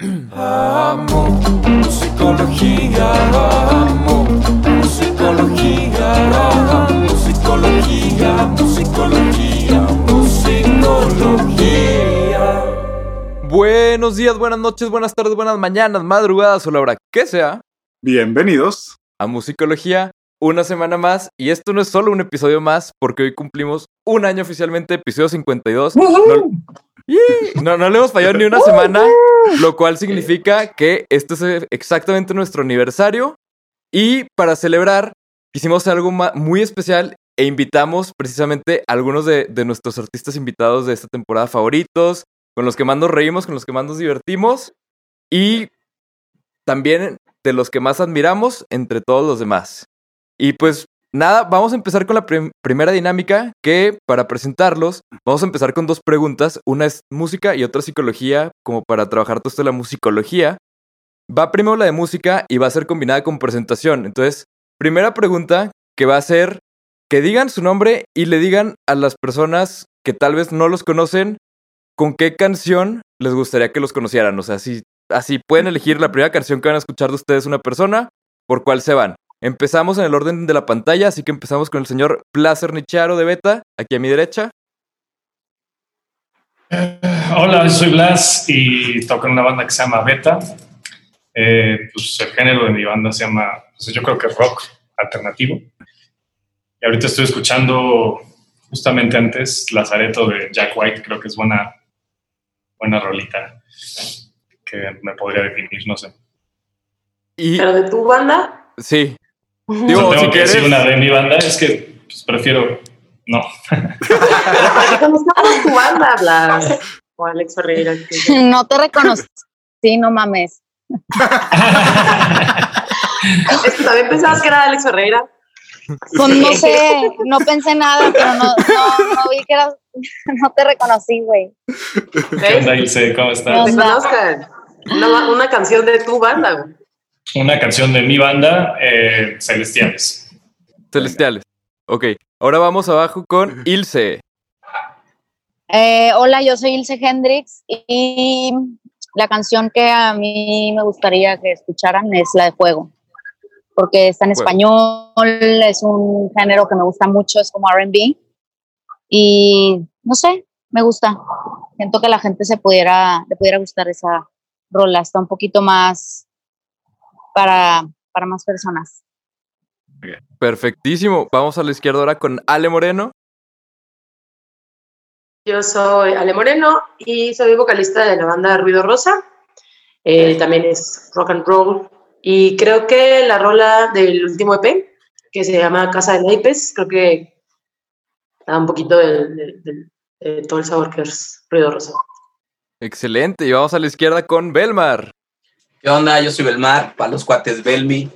Amo musicología, amo musicología, musicología, musicología, musicología. Buenos días, buenas noches, buenas tardes, buenas mañanas, madrugadas o la hora que sea Bienvenidos. a Musicología. Una semana más, y esto no es solo un episodio más, porque hoy cumplimos un año oficialmente, episodio 52. No, ¡Yee! no, no le hemos fallado ni una semana, lo cual significa que este es exactamente nuestro aniversario. Y para celebrar, hicimos algo muy especial e invitamos precisamente a algunos de, de nuestros artistas invitados de esta temporada favoritos, con los que más nos reímos, con los que más nos divertimos y también de los que más admiramos entre todos los demás. Y pues nada, vamos a empezar con la prim- primera dinámica que para presentarlos vamos a empezar con dos preguntas. Una es música y otra psicología, como para trabajar todo esto la musicología. Va primero la de música y va a ser combinada con presentación. Entonces, primera pregunta que va a ser que digan su nombre y le digan a las personas que tal vez no los conocen con qué canción les gustaría que los conocieran. O sea, si así pueden elegir la primera canción que van a escuchar de ustedes una persona, por cuál se van. Empezamos en el orden de la pantalla, así que empezamos con el señor Placer Nicharo de Beta, aquí a mi derecha. Hola, soy Blas y toco en una banda que se llama Beta. Eh, pues el género de mi banda se llama, pues yo creo que rock alternativo. Y ahorita estoy escuchando justamente antes Lazareto de Jack White, creo que es buena, buena rolita que me podría definir, no sé. Y Pero de tu banda, sí, Digo, tengo si que quieres- decir una de mi banda, es que pues, prefiero no. para que conozcamos tu banda, Blas. O Alex Ferreira. que- No te reconocí, sí, no mames. Es que también pensabas que era Alex Ferreira. Pues no sé, no pensé nada, pero no, no, no vi que eras, no te reconocí, güey. ¿Qué onda, Ilse? ¿Cómo estás? te conozcan. Una, una canción de tu banda. güey. Una canción de mi banda, eh, Celestiales. celestiales. Ok, ahora vamos abajo con Ilse. Eh, hola, yo soy Ilse Hendrix y la canción que a mí me gustaría que escucharan es la de Fuego, porque está en español, es un género que me gusta mucho, es como RB y no sé, me gusta. Siento que a la gente se pudiera, le pudiera gustar esa rola, está un poquito más para, para más personas. Perfectísimo. Vamos a la izquierda ahora con Ale Moreno. Yo soy Ale Moreno y soy vocalista de la banda Ruido Rosa. Eh, también es rock and roll. Y creo que la rola del último EP, que se llama Casa de Naipes, creo que da un poquito del- de todo el sabor que es Ruido Rosa. Excelente. Y vamos a la izquierda con Belmar. ¿Qué onda? Yo soy Belmar, para los cuates Belmi.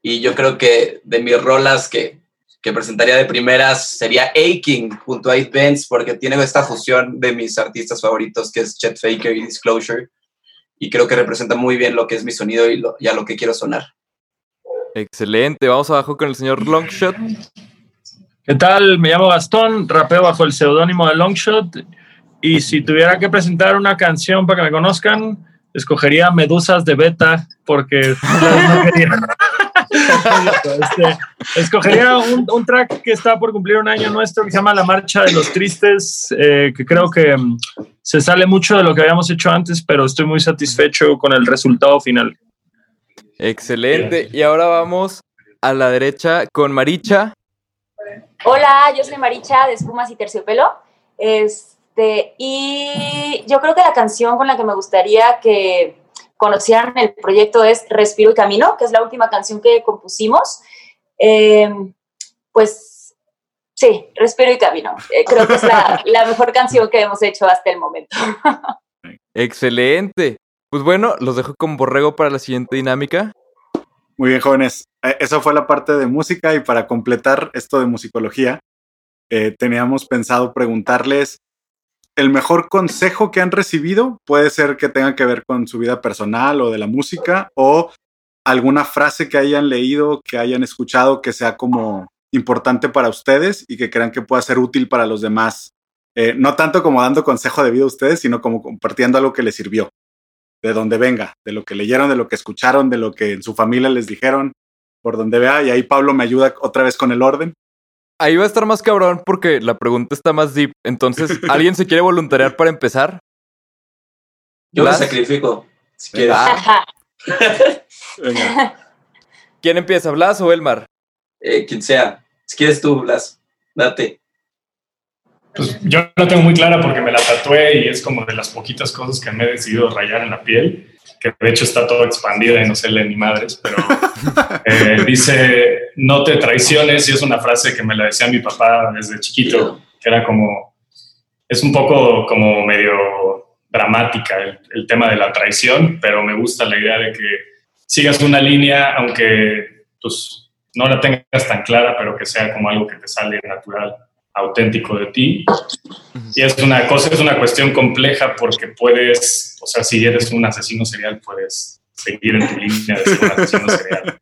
Y yo creo que de mis rolas que, que presentaría de primeras sería Aching junto a 8 Bands, porque tiene esta fusión de mis artistas favoritos, que es Chet Faker y Disclosure. Y creo que representa muy bien lo que es mi sonido y, lo- y a lo que quiero sonar. Excelente. Vamos abajo con el señor Longshot. ¿Qué tal? Me llamo Gastón, rapeo bajo el seudónimo de Longshot. Y si tuviera que presentar una canción para que me conozcan, escogería Medusas de Beta, porque no quería. Este, escogería un, un track que está por cumplir un año nuestro que se llama La Marcha de los Tristes, eh, que creo que mm, se sale mucho de lo que habíamos hecho antes, pero estoy muy satisfecho con el resultado final. Excelente. Y ahora vamos a la derecha con Maricha. Hola, yo soy Maricha de Espumas y Terciopelo. Este, y yo creo que la canción con la que me gustaría que conocieran el proyecto es Respiro y Camino, que es la última canción que compusimos. Eh, pues sí, Respiro y Camino. Eh, creo que es la, la mejor canción que hemos hecho hasta el momento. Excelente. Pues bueno, los dejo con Borrego para la siguiente dinámica. Muy bien, jóvenes. Eh, Esa fue la parte de música y para completar esto de musicología, eh, teníamos pensado preguntarles el mejor consejo que han recibido. Puede ser que tenga que ver con su vida personal o de la música o alguna frase que hayan leído, que hayan escuchado que sea como importante para ustedes y que crean que pueda ser útil para los demás. Eh, no tanto como dando consejo de vida a ustedes, sino como compartiendo algo que les sirvió. de donde venga, de lo que leyeron, de lo que escucharon, de lo que en su familia les dijeron, por donde vea. Y ahí Pablo me ayuda otra vez con el orden. Ahí va a estar más cabrón porque la pregunta está más deep. Entonces, ¿alguien se quiere voluntariar para empezar? Yo me Blas. sacrifico. Si quieres. Ah, Venga. ¿Quién empieza, Blas o Elmar? Eh, quien sea. Si quieres tú, Blas, date. Pues yo la tengo muy clara porque me la tatué y es como de las poquitas cosas que me he decidido rayar en la piel, que de hecho está todo expandida y no se lee ni madres, pero eh, dice, no te traiciones y es una frase que me la decía mi papá desde chiquito, que era como, es un poco como medio dramática el, el tema de la traición, pero me gusta la idea de que sigas una línea, aunque pues no la tengas tan clara, pero que sea como algo que te sale natural auténtico de ti. Y es una cosa, es una cuestión compleja porque puedes, o sea, si eres un asesino serial, puedes seguir en tu línea de ser un asesino serial.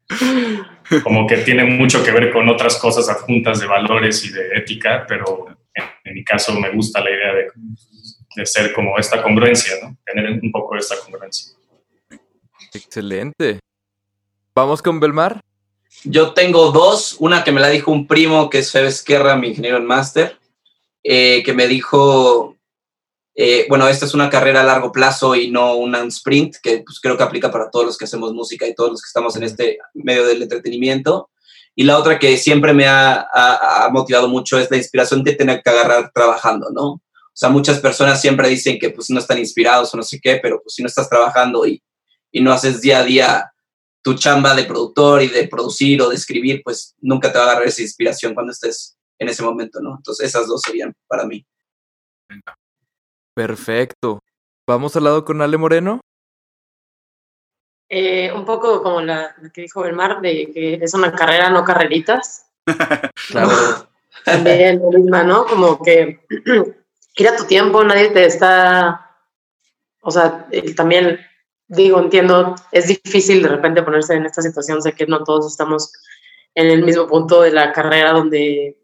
Como que tiene mucho que ver con otras cosas adjuntas de valores y de ética, pero en, en mi caso me gusta la idea de, de ser como esta congruencia, ¿no? Tener un poco esta congruencia. Excelente. ¿Vamos con Belmar? Yo tengo dos, una que me la dijo un primo, que es Febe Esquerra, mi ingeniero en máster, eh, que me dijo, eh, bueno, esta es una carrera a largo plazo y no un sprint, que pues, creo que aplica para todos los que hacemos música y todos los que estamos en este medio del entretenimiento. Y la otra que siempre me ha, ha- ha motivado mucho es la inspiración de tener que agarrar trabajando, ¿no? O sea, muchas personas siempre dicen que pues no están inspirados o no sé qué, pero pues si no estás trabajando y, y no haces día a día tu chamba de productor y de producir o de escribir, pues nunca te va a agarrar esa inspiración cuando estés en ese momento, ¿no? Entonces esas dos serían para mí. Perfecto. ¿Vamos al lado con Ale Moreno? Eh, un poco como la, la que dijo Belmar, de que es una carrera, no carreritas. Claro. También lo misma, ¿no? Como que ir a tu tiempo, nadie te está. O sea, también digo, entiendo, es difícil de repente ponerse en esta situación, sé que no todos estamos en el mismo punto de la carrera donde,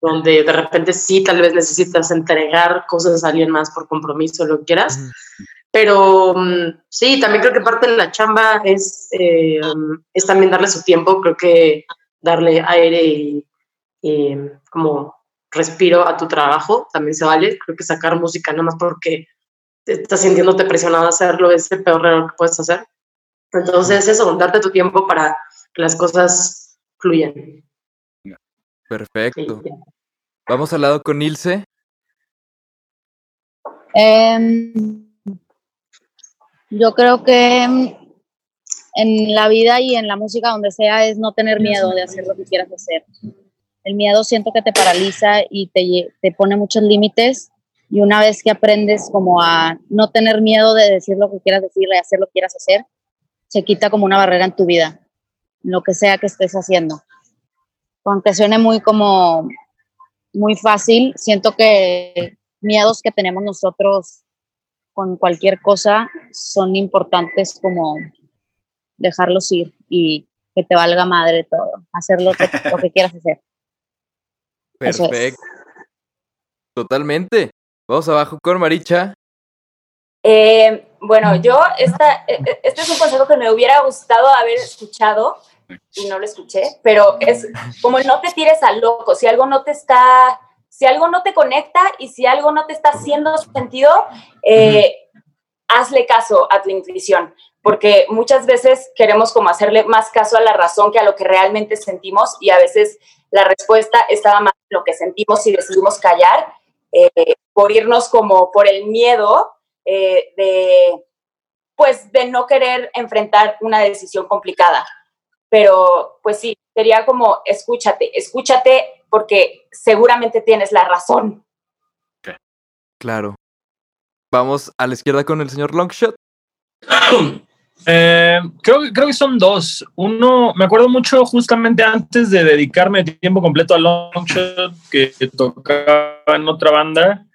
donde de repente sí, tal vez necesitas entregar cosas a alguien más por compromiso, lo que quieras. Pero mm, sí, también creo que parte de la chamba es, eh, mm, es también darle su tiempo, creo que darle aire y, y, como respiro a tu trabajo también se vale. Creo que sacar música nada más porque te estás sintiéndote presionado a hacerlo es el peor error que puedes hacer. Entonces eso, darte tu tiempo para que las cosas fluyan. Perfecto. Vamos al lado con Ilse. Em, yo creo que en la vida y en la música, donde sea, es no tener miedo de hacer lo que quieras hacer. El miedo siento que te paraliza y te, te pone muchos límites. Y una vez que aprendes como a no tener miedo de decir lo que quieras decir y hacer lo que quieras hacer, se quita como una barrera en tu vida, en lo que sea que estés haciendo. Aunque suene muy como muy fácil, siento que miedos que tenemos nosotros con cualquier cosa son importantes como dejarlos ir y que te valga madre todo, hacer lo que, lo que quieras hacer. Eso es. Perfecto. Totalmente. Vamos abajo con Maricha. Eh, bueno, yo, esta, eh, eh, este es un consejo que me hubiera gustado haber escuchado y no lo escuché, pero es como no te tires al loco, si algo no te está, si algo no te conecta y si algo no te está haciendo sentido, eh, hazle caso a tu intuición, porque muchas veces queremos como hacerle más caso a la razón que a lo que realmente sentimos y a veces la respuesta estaba más en lo que sentimos y decidimos callar eh, por irnos como por el miedo eh, de, pues, de no querer enfrentar una decisión complicada. Pero, pues sí, sería como, escúchate, escúchate porque seguramente tienes la razón. Claro. Vamos a la izquierda con el señor Longshot. Eh, creo, creo que son dos. Uno, me acuerdo mucho justamente antes de dedicarme tiempo completo a Longshot, que tocaba en otra banda.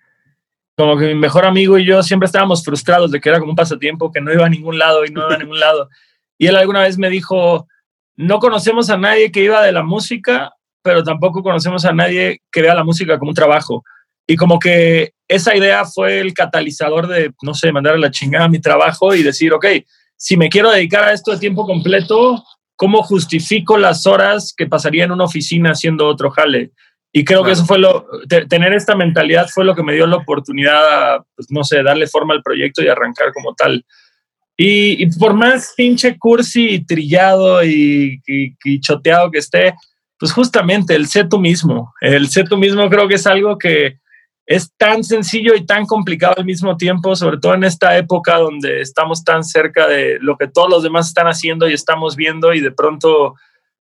Como que mi mejor amigo y yo siempre estábamos frustrados de que era como un pasatiempo que no iba a ningún lado y no iba a ningún lado. Y él alguna vez me dijo, no conocemos a nadie que iba de la música, pero tampoco conocemos a nadie que vea la música como un trabajo. y como que esa idea fue el catalizador de, no sé, mandar a la chingada mi trabajo y decir, ok, si me quiero dedicar a esto de tiempo completo, ¿cómo justifico las horas que pasaría en una oficina haciendo otro jale? Y creo que eso fue lo, te- tener esta mentalidad fue lo que me dio la oportunidad, a, pues, no sé, darle forma al proyecto y arrancar como tal. Y, y por más pinche cursi y trillado y, y- y choteado que esté, pues justamente el sé tú mismo. El sé tú mismo creo que es algo que es tan sencillo y tan complicado al mismo tiempo, sobre todo en esta época donde estamos tan cerca de lo que todos los demás están haciendo y estamos viendo y de pronto,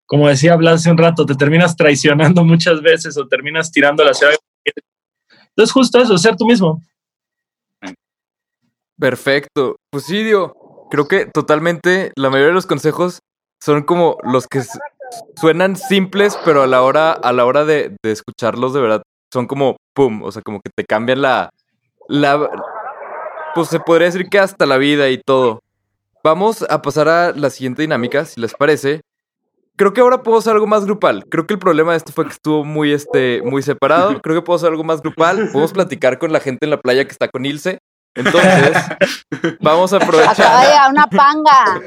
como decía Blas hace un rato, te terminas traicionando muchas veces o terminas tirando la ciudad. Entonces justo eso, ser tú mismo. Perfecto. Pues sí, creo que totalmente la mayoría de los consejos son como los que suenan simples, pero a la hora, a la hora de escucharlos de verdad son como pum, o sea, como que te cambian la, la, pues se podría decir que hasta la vida y todo. Vamos a pasar a la siguiente dinámica, si les parece. Creo que ahora puedo hacer algo más grupal. Creo que el problema de esto fue que estuvo muy, este, muy separado. Creo que puedo hacer algo más grupal. Podemos platicar con la gente en la playa que está con Ilse. Entonces, vamos a Acaba de aprovechar. llegar una panga.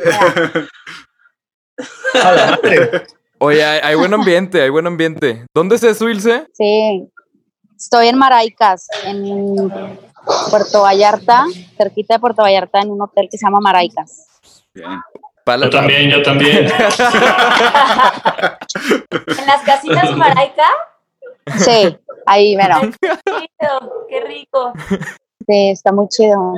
Oye, hay, hay buen ambiente, hay buen ambiente. ¿Dónde es eso, Ilse? Sí, estoy en Maraicas, en Puerto Vallarta, cerquita de Puerto Vallarta, en un hotel que se llama Maraicas. Bien. Yo también, yo también. En las casitas Maraica. Sí, ahí, chido, qué rico. Sí, está muy chido.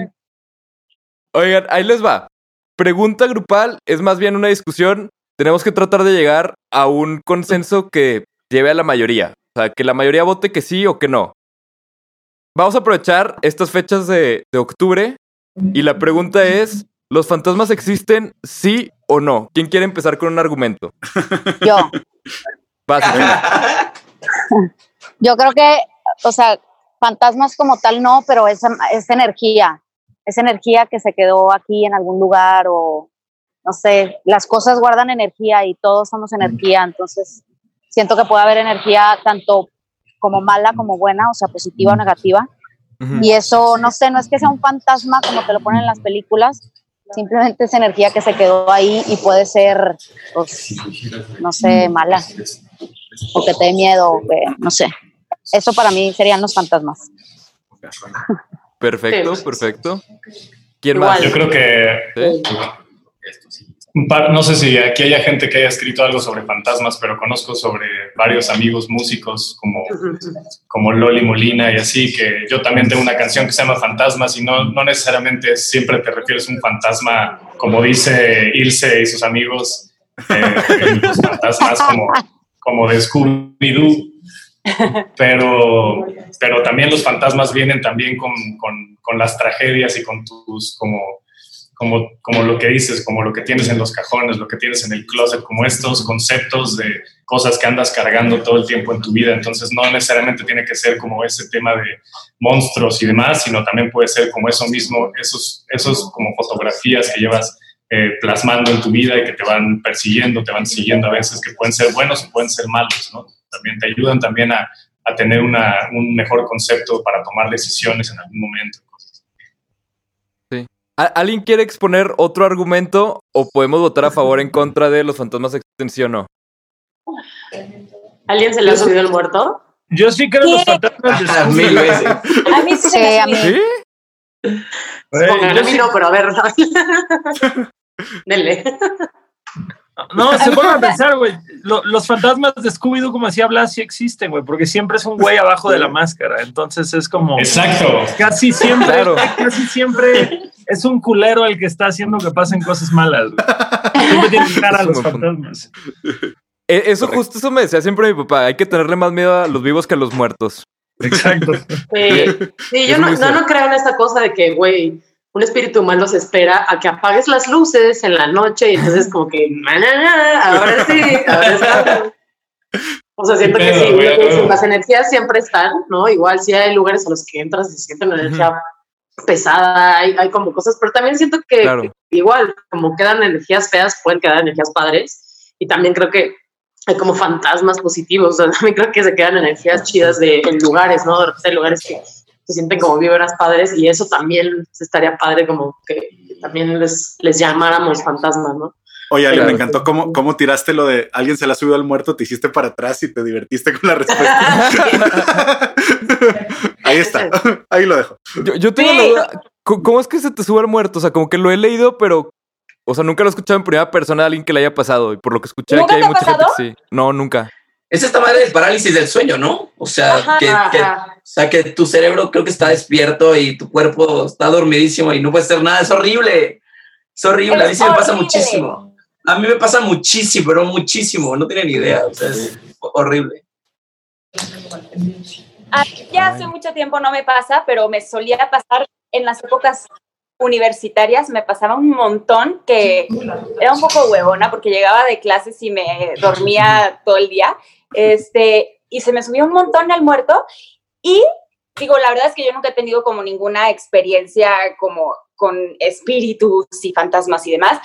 Oigan, ahí les va. Pregunta grupal es más bien una discusión. Tenemos que tratar de llegar a un consenso que lleve a la mayoría. O sea, que la mayoría vote que sí o que no. Vamos a aprovechar estas fechas de, de octubre y la pregunta es, ¿los fantasmas existen sí o no? ¿Quién quiere empezar con un argumento? Yo, yo creo que, o sea, fantasmas como tal no, pero es, es energía, es energía que se quedó aquí en algún lugar o, no sé, las cosas guardan energía y todos somos energía, entonces siento que puede haber energía tanto como mala como buena, o sea, positiva o negativa. Ujú. Y eso, no sé, no es que sea un fantasma como te lo ponen en las películas, simplemente es energía que se quedó ahí y puede ser, pues, no sé, mala, o que te dé miedo, o que, no sé. Eso para mí serían los fantasmas. Perfecto, perfecto. ¿Quién Igual. más? Yo creo que ¿Sí? Par- no sé si aquí haya gente que haya escrito algo sobre fantasmas, pero conozco sobre varios amigos músicos como, como Loli Molina y así, que yo también tengo una canción que se llama Fantasmas y no, no necesariamente siempre te refieres a un fantasma, como dice Ilse y sus amigos, eh, los fantasmas como, como de Scooby-Doo. Pero, pero también los fantasmas vienen también con, con, con las tragedias y con tus, como, como, como lo que dices, como lo que tienes en los cajones, lo que tienes en el closet, como estos conceptos de cosas que andas cargando todo el tiempo en tu vida. Entonces no necesariamente tiene que ser como ese tema de monstruos y demás, sino también puede ser como eso mismo, esos, esos como fotografías que llevas eh, plasmando en tu vida y que te van persiguiendo, te van siguiendo a veces, que pueden ser buenos o pueden ser malos, ¿no? También te ayudan también a, a tener una, un mejor concepto para tomar decisiones en algún momento. ¿A- ¿Alguien quiere exponer otro argumento o podemos votar a favor o en contra de los fantasmas existen sí o no? ¿Alguien se le ha subido el muerto? Yo sí creo en los fantasmas de Ah, Mil veces. A mí sí, Sí, a mí. Yo a mí sí- no, pero a ver. Denle. No, se pongan a pensar, güey. Lo- los fantasmas de Scooby-Doo, como decía Blas, sí existen, güey, porque siempre es un güey abajo de la máscara. Entonces es como. Exacto. Casi siempre, Claro. casi siempre es un culero el que está haciendo que pasen cosas malas. Siempre tienen cara a los fantasmas. Eh, Eso justo eso me decía siempre mi papá. Hay que tenerle más miedo a los vivos que a los muertos. Exacto. Sí, sí, yo no, no, creo en esta cosa de que, güey, un espíritu humano se espera a que apagues las luces en la noche y entonces como que, "Na, na, na, ahora sí, ahora está. O sea, siento que sí, las energías siempre están, ¿no? Igual sí hay lugares a los que entras y se siente una energía pesada, hay, hay como cosas, pero también siento que, Claro. que igual, como quedan energías feas, pueden quedar energías padres. Y también creo que hay como fantasmas positivos. O sea, también creo que se quedan energías chidas de en lugares, ¿no? De repente hay lugares que se sienten como vibras padres y eso también estaría padre como que también les, les llamáramos fantasmas, ¿no? Oye, Ale, Claro. me encantó cómo, cómo tiraste lo de alguien se la subió al muerto, te hiciste para atrás y te divertiste con la respuesta. Ahí está, ahí lo dejo. Yo, yo tengo Sí. la duda. ¿Cómo es que se te sube el muerto? O sea, como que lo he leído, pero. O sea, nunca lo he escuchado en primera persona de alguien que le haya pasado. Y por lo que escuché ¿Nunca aquí hay te ha mucha gente pasado? que sí. No, nunca. Es esta madre del parálisis del sueño, ¿no? O sea, Ajá, que, o sea, que tu cerebro creo que está despierto y tu cuerpo está dormidísimo y no puedes hacer nada. Es horrible. Es horrible. A mí Es sí me pasa muchísimo. A mí me pasa muchísimo, pero muchísimo. No tienen idea. O sea, es horrible. A mí ya hace mucho tiempo no me pasa, pero me solía pasar en las épocas universitarias, me pasaba un montón que era un poco huevona porque llegaba de clases y me dormía todo el día, este, y se me subió un montón el muerto y digo, la verdad es que yo nunca he tenido como ninguna experiencia como con espíritus y fantasmas y demás,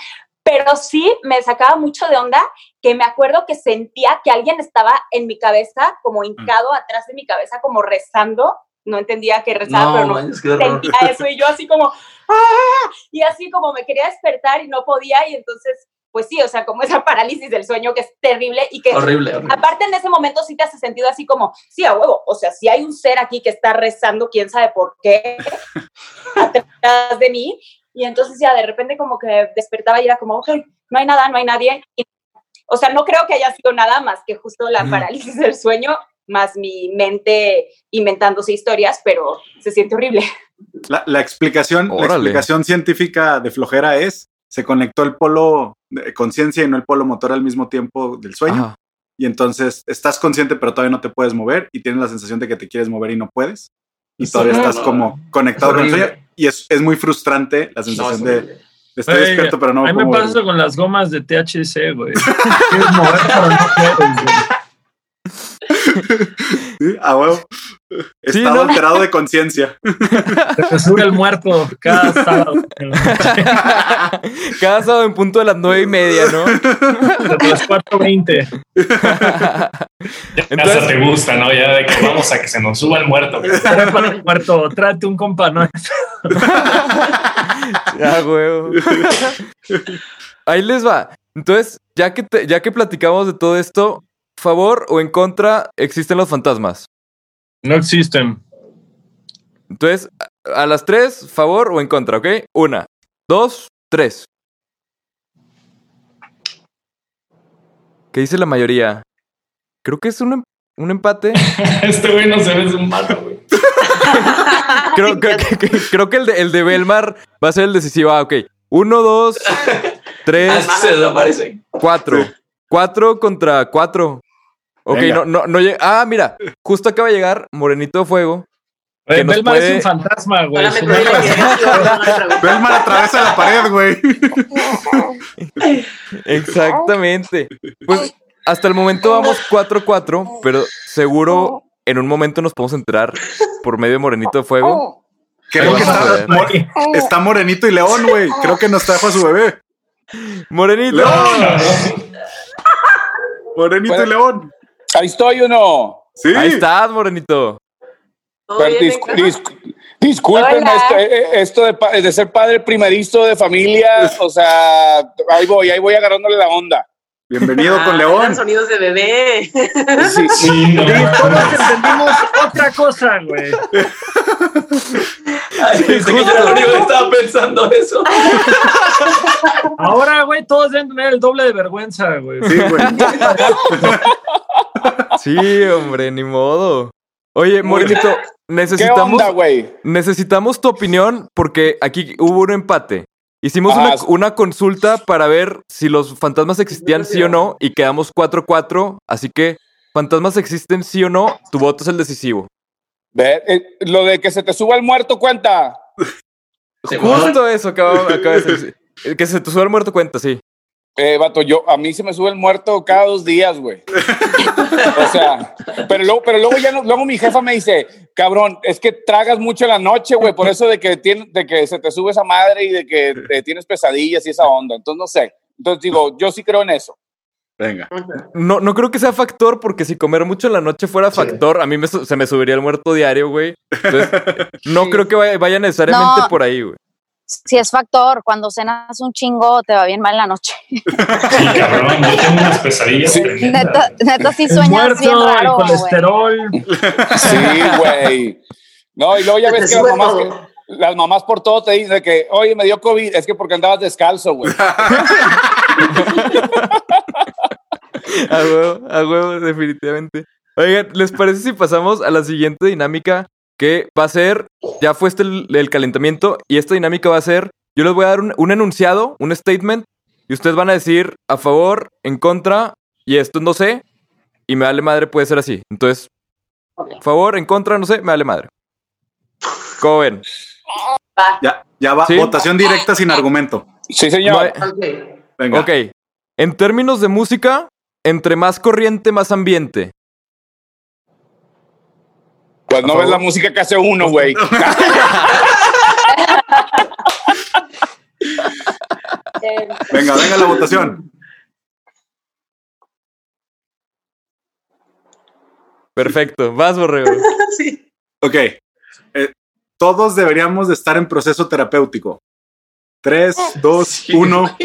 pero sí me sacaba mucho de onda que me acuerdo que sentía que alguien estaba en mi cabeza, como hincado atrás de mi cabeza, como rezando. No entendía que rezaba, pero No, no qué horror. sentía eso y yo así como, ¡ah! Y así como me quería despertar y no podía y entonces, pues sí, o sea, como esa parálisis del sueño que es terrible y que Horrible, horrible. aparte en ese momento sí te hace sentido así como, sí, a huevo, o sea, si hay un ser aquí que está rezando, quién sabe por qué, atrás de mí, y entonces ya de repente como que despertaba y era como, ok, no hay nada, no hay nadie. Y, o sea, no creo que haya sido nada más que justo la Mm. parálisis del sueño, más mi mente inventándose historias, pero se siente horrible. La, la explicación, la explicación científica de flojera es se conectó el polo de conciencia y no el polo motor al mismo tiempo del sueño. Ajá. Y entonces estás consciente, pero todavía no te puedes mover y tienes la sensación de que te quieres mover y no puedes. Y Sí, todavía no, estás no. como conectado Es con el sueño. Y es, es muy frustrante la No, sensación es de, de estoy despierto, pero no A mí me pasa con las gomas de THC, güey. Quieres mover, pero no puedes, güey. Sí, a huevo. Sí, Estado ¿no? alterado de conciencia. Se sube el muerto cada sábado. Cada sábado en punto de las nueve y media, ¿no? Desde las 4.20. Ya Entonces- te gusta, ¿no? Ya de que vamos a que se nos suba el muerto. El muerto, tráete un compa, ¿no? Ya, huevo. Ahí les va. Entonces, ya que, te- ya que platicamos de todo esto, favor o en contra existen los fantasmas. No existen. Entonces, a, las tres, favor o en contra, ¿ok? Una, dos, tres. ¿Qué dice la mayoría? Creo que es un, em- un empate. Este güey no se ve un mato, güey. Creo, que- creo que el de, el de Belmar va a ser el decisivo. Ah, ok. Uno, dos, tres, es que se desaparece. cuatro. Cuatro contra cuatro. Ok, Venga. no, no, no llega. Ah, mira, justo acaba de llegar Morenito de Fuego. Nos Belmar puede- es un fantasma, güey. Belmar atraviesa la pared, güey. Exactamente. Pues hasta el momento vamos 4-4, pero seguro en un momento nos podemos enterar por medio de Morenito de Fuego. Creo que está, Morenito y León, güey. Creo que nos trajo a su bebé. Morenito. León. Morenito Bueno. y León. Ahí estoy o no. Sí. Ahí estás, Morenito. ¿Todo Pero bien, dis- dis- discúlpenme, Hola. esto, eh, esto de, de ser padre primerizo de familia, o sea, ahí voy, ahí voy agarrándole la onda. Bienvenido Ah, con eran León. sonidos de bebé. Sí, Sí, no. Todos entendimos otra cosa, güey. Ay, pensé que yo único que estaba pensando eso. Ahora, güey, todos deben tener el doble de vergüenza, güey. Sí, güey. Sí, hombre, ni modo. Oye, Morenito, ¿Qué necesitamos, onda, güey? necesitamos tu opinión porque aquí hubo un empate. Hicimos Ah, una, consulta para ver si los fantasmas existían sí o no y quedamos 4-4. Así que, fantasmas existen sí o no, tu voto es el decisivo. Ve, eh, lo de que se te suba el muerto cuenta. Justo eso acaba de decir. Que se te suba el muerto cuenta, sí. Eh, vato, yo, a mí se me sube el muerto cada dos días, güey. o sea, pero luego, pero luego ya no- luego mi jefa me dice, cabrón, es que tragas mucho en la noche, güey, por eso de que, tiene, de que se te sube esa madre y de que eh, tienes pesadillas y esa onda. Entonces, no sé. Entonces digo, yo sí creo en eso. Venga. No, no creo que sea factor, porque si comer mucho en la noche fuera factor, a mí me se me subiría el muerto diario, güey. Entonces, no creo que vaya, vaya necesariamente No. por ahí, güey. Si es factor, cuando cenas un chingo te va bien mal en la noche. Sí, cabrón, yo tengo unas pesadillas. tremendas. Neta, neta sí El sueñas muerto, bien el raro, güey. colesterol. Sí, güey. No, y luego ya ves que las mamás, que- las mamás por todo te dicen que, oye, me dio COVID, es que porque andabas descalzo, güey. A huevo, a huevo, definitivamente. Oigan, ¿les parece si pasamos a la siguiente dinámica? Que va a ser, ya fue este el, el calentamiento, y esta dinámica va a ser, yo les voy a dar un, un enunciado, un statement, y ustedes van a decir a favor, en contra, y esto no sé, y me vale madre, puede ser así. Entonces, favor, en contra, no sé, me vale madre. ¿Cómo ven? Va. Ya, ya va. Sí. Votación directa sin argumento. Sí, señor. No hay- Ok. Venga. ok, en términos de música, entre más corriente, más ambiente. Pues no ves la música que hace uno, güey. Venga, venga la votación. Perfecto, vas, borrego. Sí. Ok. Eh, todos deberíamos de estar en proceso terapéutico. Tres, dos, Sí, uno.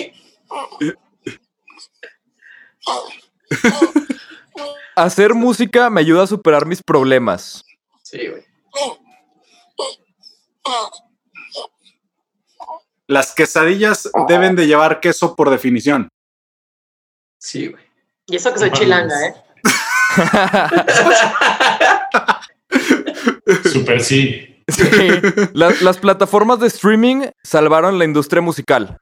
Hacer música me ayuda a superar mis problemas. Sí, güey. Las quesadillas deben de llevar queso por definición. Sí, güey. Y eso que soy chilanga, ¿eh? Super sí. Sí. Las, las plataformas de streaming salvaron la industria musical.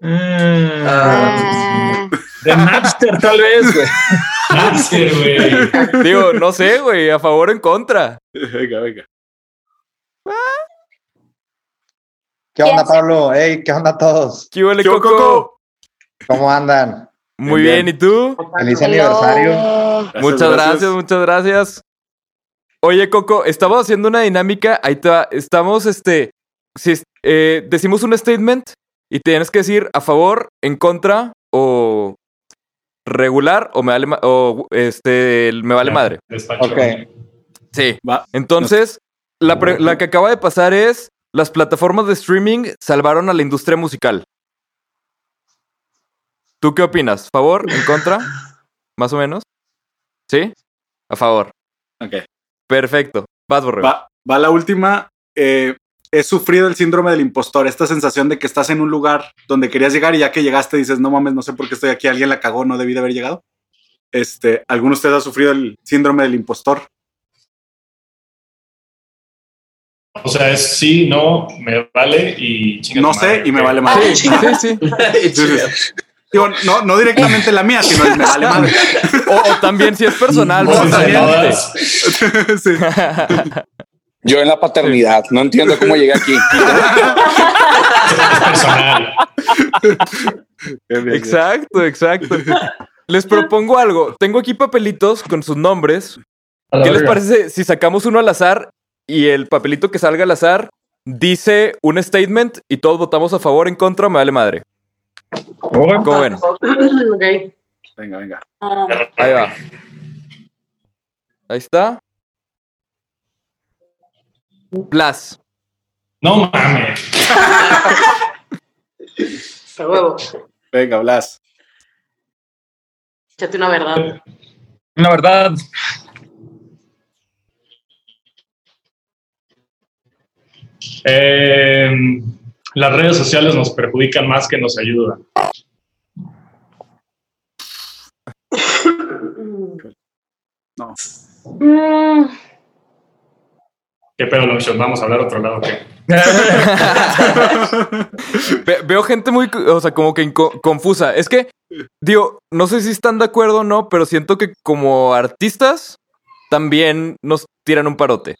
Mm, Ah. De Napster, tal vez, güey. Napster, güey. Digo, no sé, güey, a favor o en contra. Venga, venga. ¿Qué onda, Pablo? Hey, ¿qué onda a todos? ¿Qué huele, ¿Qué hubo, Coco? Coco? ¿Cómo andan? Muy Bien, bien, ¿y tú? Feliz Hello. aniversario. muchas gracias. muchas gracias. Oye, Coco, estamos haciendo una dinámica. Ahí te va. Estamos, este. Si es- eh, decimos un statement y tienes que decir a favor, en contra o regular o me vale o este me vale Ya, madre. despacho. Ok. Sí. Va. Entonces, la, pre- la que acaba de pasar es las plataformas de streaming salvaron a la industria musical. ¿Tú qué opinas? ¿Favor? ¿En contra? ¿Más o menos? ¿Sí? A favor. Ok. Perfecto. Vas, Borrego. Va, va la última. Eh, he sufrido el síndrome del impostor, esta sensación de que estás en un lugar donde querías llegar y ya que llegaste dices, no mames, no sé por qué estoy aquí, alguien la cagó, no debí de haber llegado. Este, ¿Alguno de ustedes ha sufrido el síndrome del impostor? O sea, es sí, no, me vale y No sé madre, y me vale madre. Sí, sí, sí. Sí, sí. Digo, no, no directamente la mía, sino el me vale madre. O, o también si es personal, No, todas. Sí. Yo en la paternidad, no entiendo cómo llegué aquí. Personal. Exacto, exacto. Les propongo algo. Tengo aquí papelitos con sus nombres. ¿Qué les parece si sacamos uno al azar y el papelito que salga al azar dice un statement y todos votamos a favor, en contra, me vale madre? ¿Cómo ven? Venga, venga. ah, Ahí va. Ahí está. Blas. No mames. A huevo. Venga, Blas. Échate una verdad. La verdad, Eh, las redes sociales nos perjudican más que nos ayudan. No. mm, ¿Qué pedo, Longshot? Vamos a hablar otro lado. ¿qué? Ve- veo gente muy, o sea, como que confusa. Es que, digo, no sé si están de acuerdo o no, pero siento que como artistas también nos tiran un parote.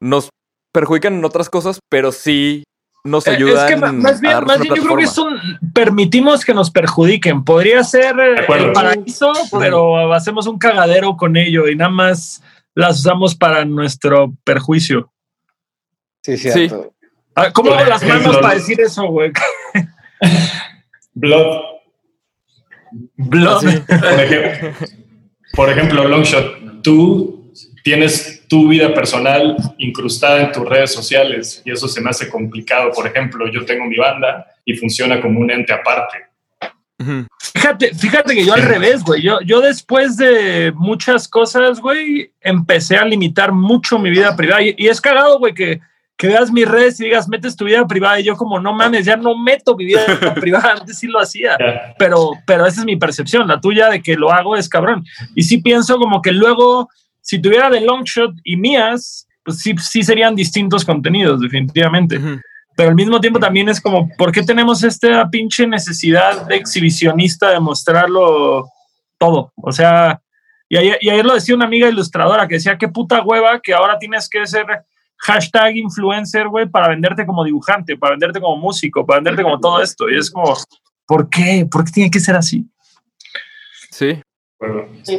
Nos perjudican en otras cosas, pero sí nos Eh, ayudan es que más bien, más bien yo creo que plataforma. son, permitimos que nos perjudiquen. Podría ser eh, el paraíso, pero hacemos un cagadero con ello y nada más las usamos para nuestro perjuicio. Sí, cierto. Ah, ¿Cómo Por hago las ejemplo, manos para decir eso, güey? Blood. Blood. Así. Por, ejemplo, por ejemplo, Longshot, tú tienes tu vida personal incrustada en tus redes sociales y eso se me hace complicado. Por ejemplo, yo tengo mi banda y funciona como un ente aparte. Fíjate, fíjate que yo al revés, güey. Yo, yo después de muchas cosas, güey, empecé a limitar mucho mi vida privada. Y, y es cagado, güey, que, que veas mis redes y digas, metes tu vida privada. Y yo como, no mames, ya no meto mi vida privada. Antes sí lo hacía. Pero, pero esa es mi percepción. La tuya de que lo hago es cabrón. Y sí pienso como que luego, si tuviera de Longshot y mías, pues sí, sí serían distintos contenidos, definitivamente Ujú. Pero al mismo tiempo también es como, ¿por qué tenemos esta pinche necesidad de exhibicionista de mostrarlo todo? O sea, y ayer, y ayer lo decía una amiga ilustradora que decía, qué puta hueva que ahora tienes que ser hashtag influencer, güey, para venderte como dibujante, para venderte como músico, para venderte como todo esto. Y es como, ¿por qué? ¿Por qué tiene que ser así? Sí. Bueno, Sí.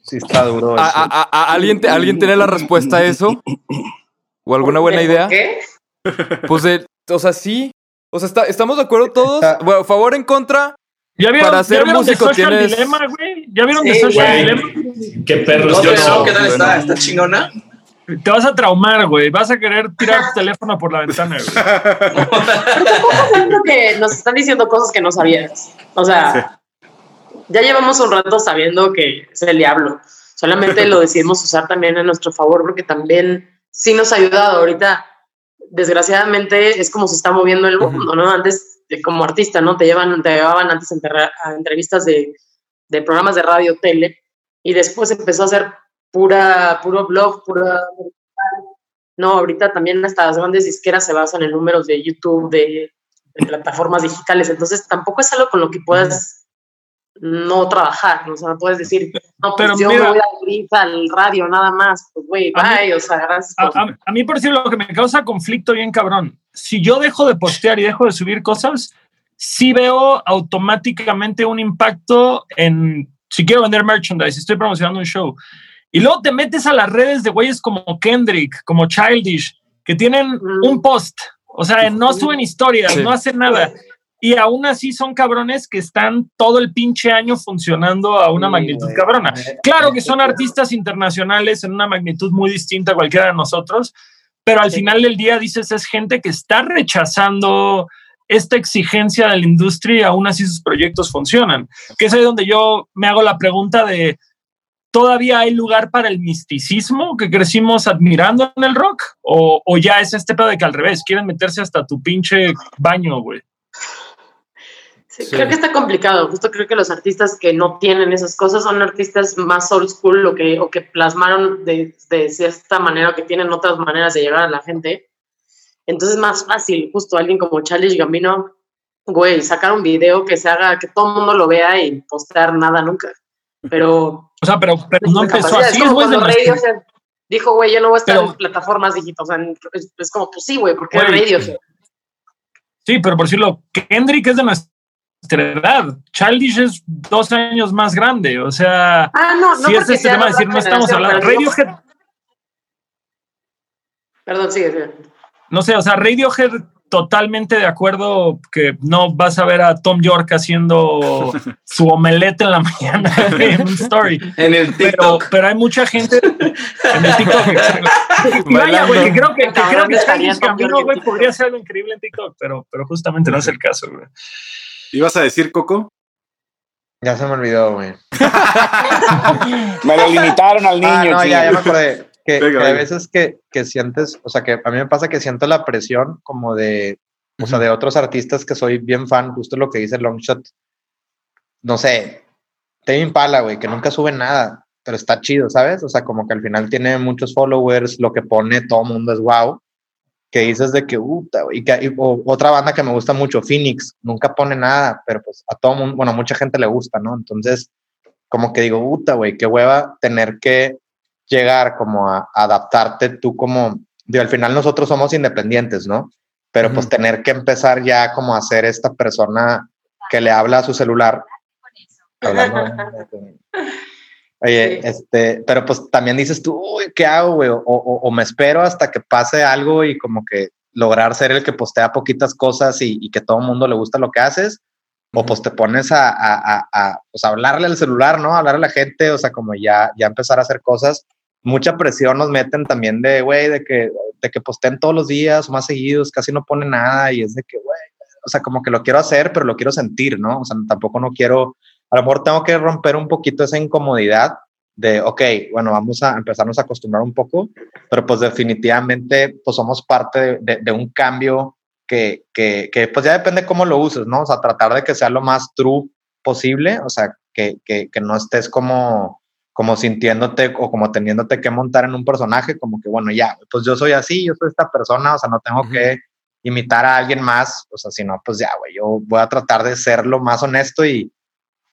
Sí, está duro. ¿A- eso. a- a- a- ¿Alguien, te- ¿Alguien tiene la respuesta a eso? ¿O alguna buena ¿Por idea? qué? Pues, o sea, sí. O sea, está- ¿estamos de acuerdo todos? Bueno, favor, en contra. ¿Ya vieron, Para ser ¿ya vieron músico de Social tienes- Dilemma, güey? ¿Ya vieron de Sí, Social güey. Dilemma? ¿Qué perros No, yo no? ¿qué tal está? bueno. ¿Está chingona? Te vas a traumar, güey. Vas a querer tirar tu teléfono por la ventana, güey. Siento que nos están diciendo cosas que no sabías. O sea, ya llevamos un rato sabiendo que es el diablo. Solamente lo decidimos usar también a nuestro favor porque también sí nos ha ayudado. Ahorita, desgraciadamente, es como se está moviendo el mundo, ¿no? Antes, eh, como artista, ¿no? Te llevan, te llevaban antes a entrevistas de, de programas de radio, tele, y después empezó a hacer pura, puro blog, pura no, ahorita también hasta las grandes disqueras se basan en números de YouTube, de, de plataformas digitales, entonces tampoco es algo con lo que puedas no trabajar, o sea, no puedes decir, no, pues Pero yo mira- me voy a abrir al radio nada más, pues güey, A mí- bye, o sea, gracias. A, por- a- a mí, por decirlo, lo que me causa conflicto bien cabrón, si yo dejo de postear y dejo de subir cosas, sí veo automáticamente un impacto en si quiero vender merchandise, estoy promocionando un show. Y luego te metes a las redes de güeyes como Kendrick, como Childish, que tienen Mm. un post, o sea, no suben historias, Sí. no hacen nada. Y aún así son cabrones que están todo el pinche año funcionando a una Sí, magnitud güey. cabrona. Eh, Claro que son artistas internacionales en una magnitud muy distinta a cualquiera de nosotros, pero al Sí. final del día dices es gente que está rechazando esta exigencia de la industria y aún así sus proyectos funcionan. Que es ahí donde yo me hago la pregunta de, ¿todavía hay lugar para el misticismo que crecimos admirando en el rock? ¿O, o ya es este pedo de que al revés, quieren meterse hasta tu pinche baño, güey? Sí, Sí. Creo que está complicado. Justo creo que los artistas que no tienen esas cosas son artistas más old school o que, o que plasmaron de, de cierta manera o que tienen otras maneras de llegar a la gente. Entonces es más fácil, justo alguien como Charlie Gambino, güey, sacar un video que se haga, que todo el mundo lo vea y postear nada nunca. Pero O sea, pero, pero no empezó capacidad. así, Es güey. Radiohead dijo, güey, yo no voy a estar Pero- en plataformas digitales. O sea, es, es como, pues sí, güey, porque Güey, Radiohead. Sí, pero por decirlo, Kendrick es de nuestra edad. Childish es dos años más grande. O sea, Ah, no, no si es este tema de decir, no estamos hablando. pero Radiohead, Perdón, sigue, sigue. no sé, o sea, Radiohead totalmente de acuerdo que no vas a ver a Tom York haciendo su omelette en la mañana en un story. En el Pero, TikTok. pero hay mucha gente en el TikTok. vaya, güey, que creo que, que creo que en güey, podría ser algo increíble en TikTok, pero, pero justamente no es el caso, güey. ¿Ibas a decir, Coco? Ya se me olvidó, güey. Me lo limitaron al niño. Ah, no, ya, ya me acordé. Que, Venga, que hay veces que, que sientes, o sea, que a mí me pasa que siento la presión como de, o sea, de otros artistas que soy bien fan, justo lo que dice Longshot. No sé, Tame Impala, güey, que nunca sube nada, pero está chido, ¿sabes? O sea, como que al final tiene muchos followers, lo que pone todo el mundo es wow. Que dices de que, puta, güey, y que, y- o- otra banda que me gusta mucho, Phoenix, nunca pone nada, pero pues a todo mundo, bueno, a mucha gente le gusta, ¿no? Entonces, como que digo, puta, güey, qué hueva tener que llegar como a, adaptarte tú como, digo, al final nosotros somos independientes, ¿no? Pero pues Ujú. tener que empezar ya como a ser esta persona que le habla a su celular. Hablando Oye, Sí. este, pero pues también dices tú, uy, ¿qué hago, güey? O, o- o me espero hasta que pase algo y como que lograr ser el que postea poquitas cosas y, y que todo el mundo le gusta lo que haces, o pues te pones a, a, a, a, pues, hablarle al celular, ¿no? Hablar a la gente, o sea, como ya, ya empezar a hacer cosas. Mucha presión nos meten también de, güey, de que, de que posten todos los días, más seguidos, casi no ponen nada y es de que, güey, o sea, como que lo quiero hacer, pero lo quiero sentir, ¿no? O sea, tampoco no quiero, a lo mejor tengo que romper un poquito esa incomodidad de, ok, bueno, vamos a empezarnos a acostumbrar un poco, pero pues definitivamente, pues somos parte de, de, de un cambio que, que, que, pues ya depende cómo lo uses, ¿no? O sea, tratar de que sea lo más true posible, o sea, que, que, que no estés como, como sintiéndote o como teniéndote que montar en un personaje, como que, bueno, ya, pues yo soy así, yo soy esta persona, o sea, no tengo uh -huh. que imitar a alguien más, o sea, si no, pues ya, güey, yo voy a tratar de ser lo más honesto y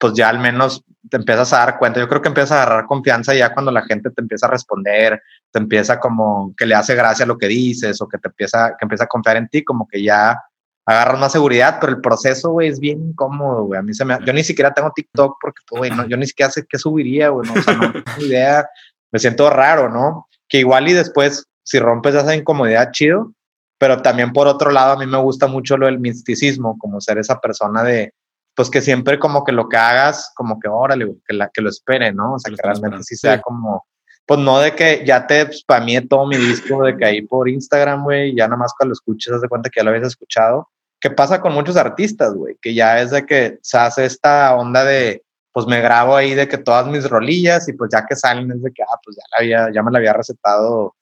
pues ya al menos te empiezas a dar cuenta. Yo creo que empiezas a agarrar confianza ya cuando la gente te empieza a responder, te empieza como que le hace gracia lo que dices o que te empieza, que empieza a confiar en ti, como que ya agarras más seguridad, pero el proceso, güey, es bien incómodo, güey. A mí se me, yo ni siquiera tengo TikTok porque, pues, güey, no, yo ni siquiera sé qué subiría, güey, no, o sea, no tengo idea, me siento raro, ¿no? Que igual y después, si rompes esa incomodidad, chido, pero también por otro lado, a mí me gusta mucho lo del misticismo, como ser esa persona de, pues que siempre como que lo que hagas, como que órale, que, la, que lo espere, ¿no? O sea, que, que realmente sí sea como, pues no de que ya te spamé todo mi disco de que ahí por Instagram, güey, ya nada más cuando lo escuches, haz de cuenta que ya lo habías escuchado. ¿Qué pasa con muchos artistas, güey? Que ya es de que se hace esta onda de, pues me grabo ahí de que todas mis rolillas y pues ya que salen es de que, ah, pues ya, la había, ya me la había recetado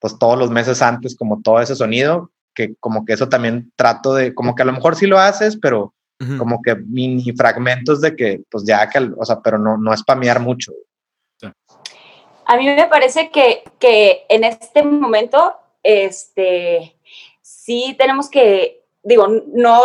pues todos los meses antes como todo ese sonido, que como que eso también trato de, como que a lo mejor sí lo haces, pero uh -huh. como que mini fragmentos de que, pues ya que, o sea, pero no, no spamear mucho. Sí. A mí me parece que, que en este momento, este, sí tenemos que, digo, no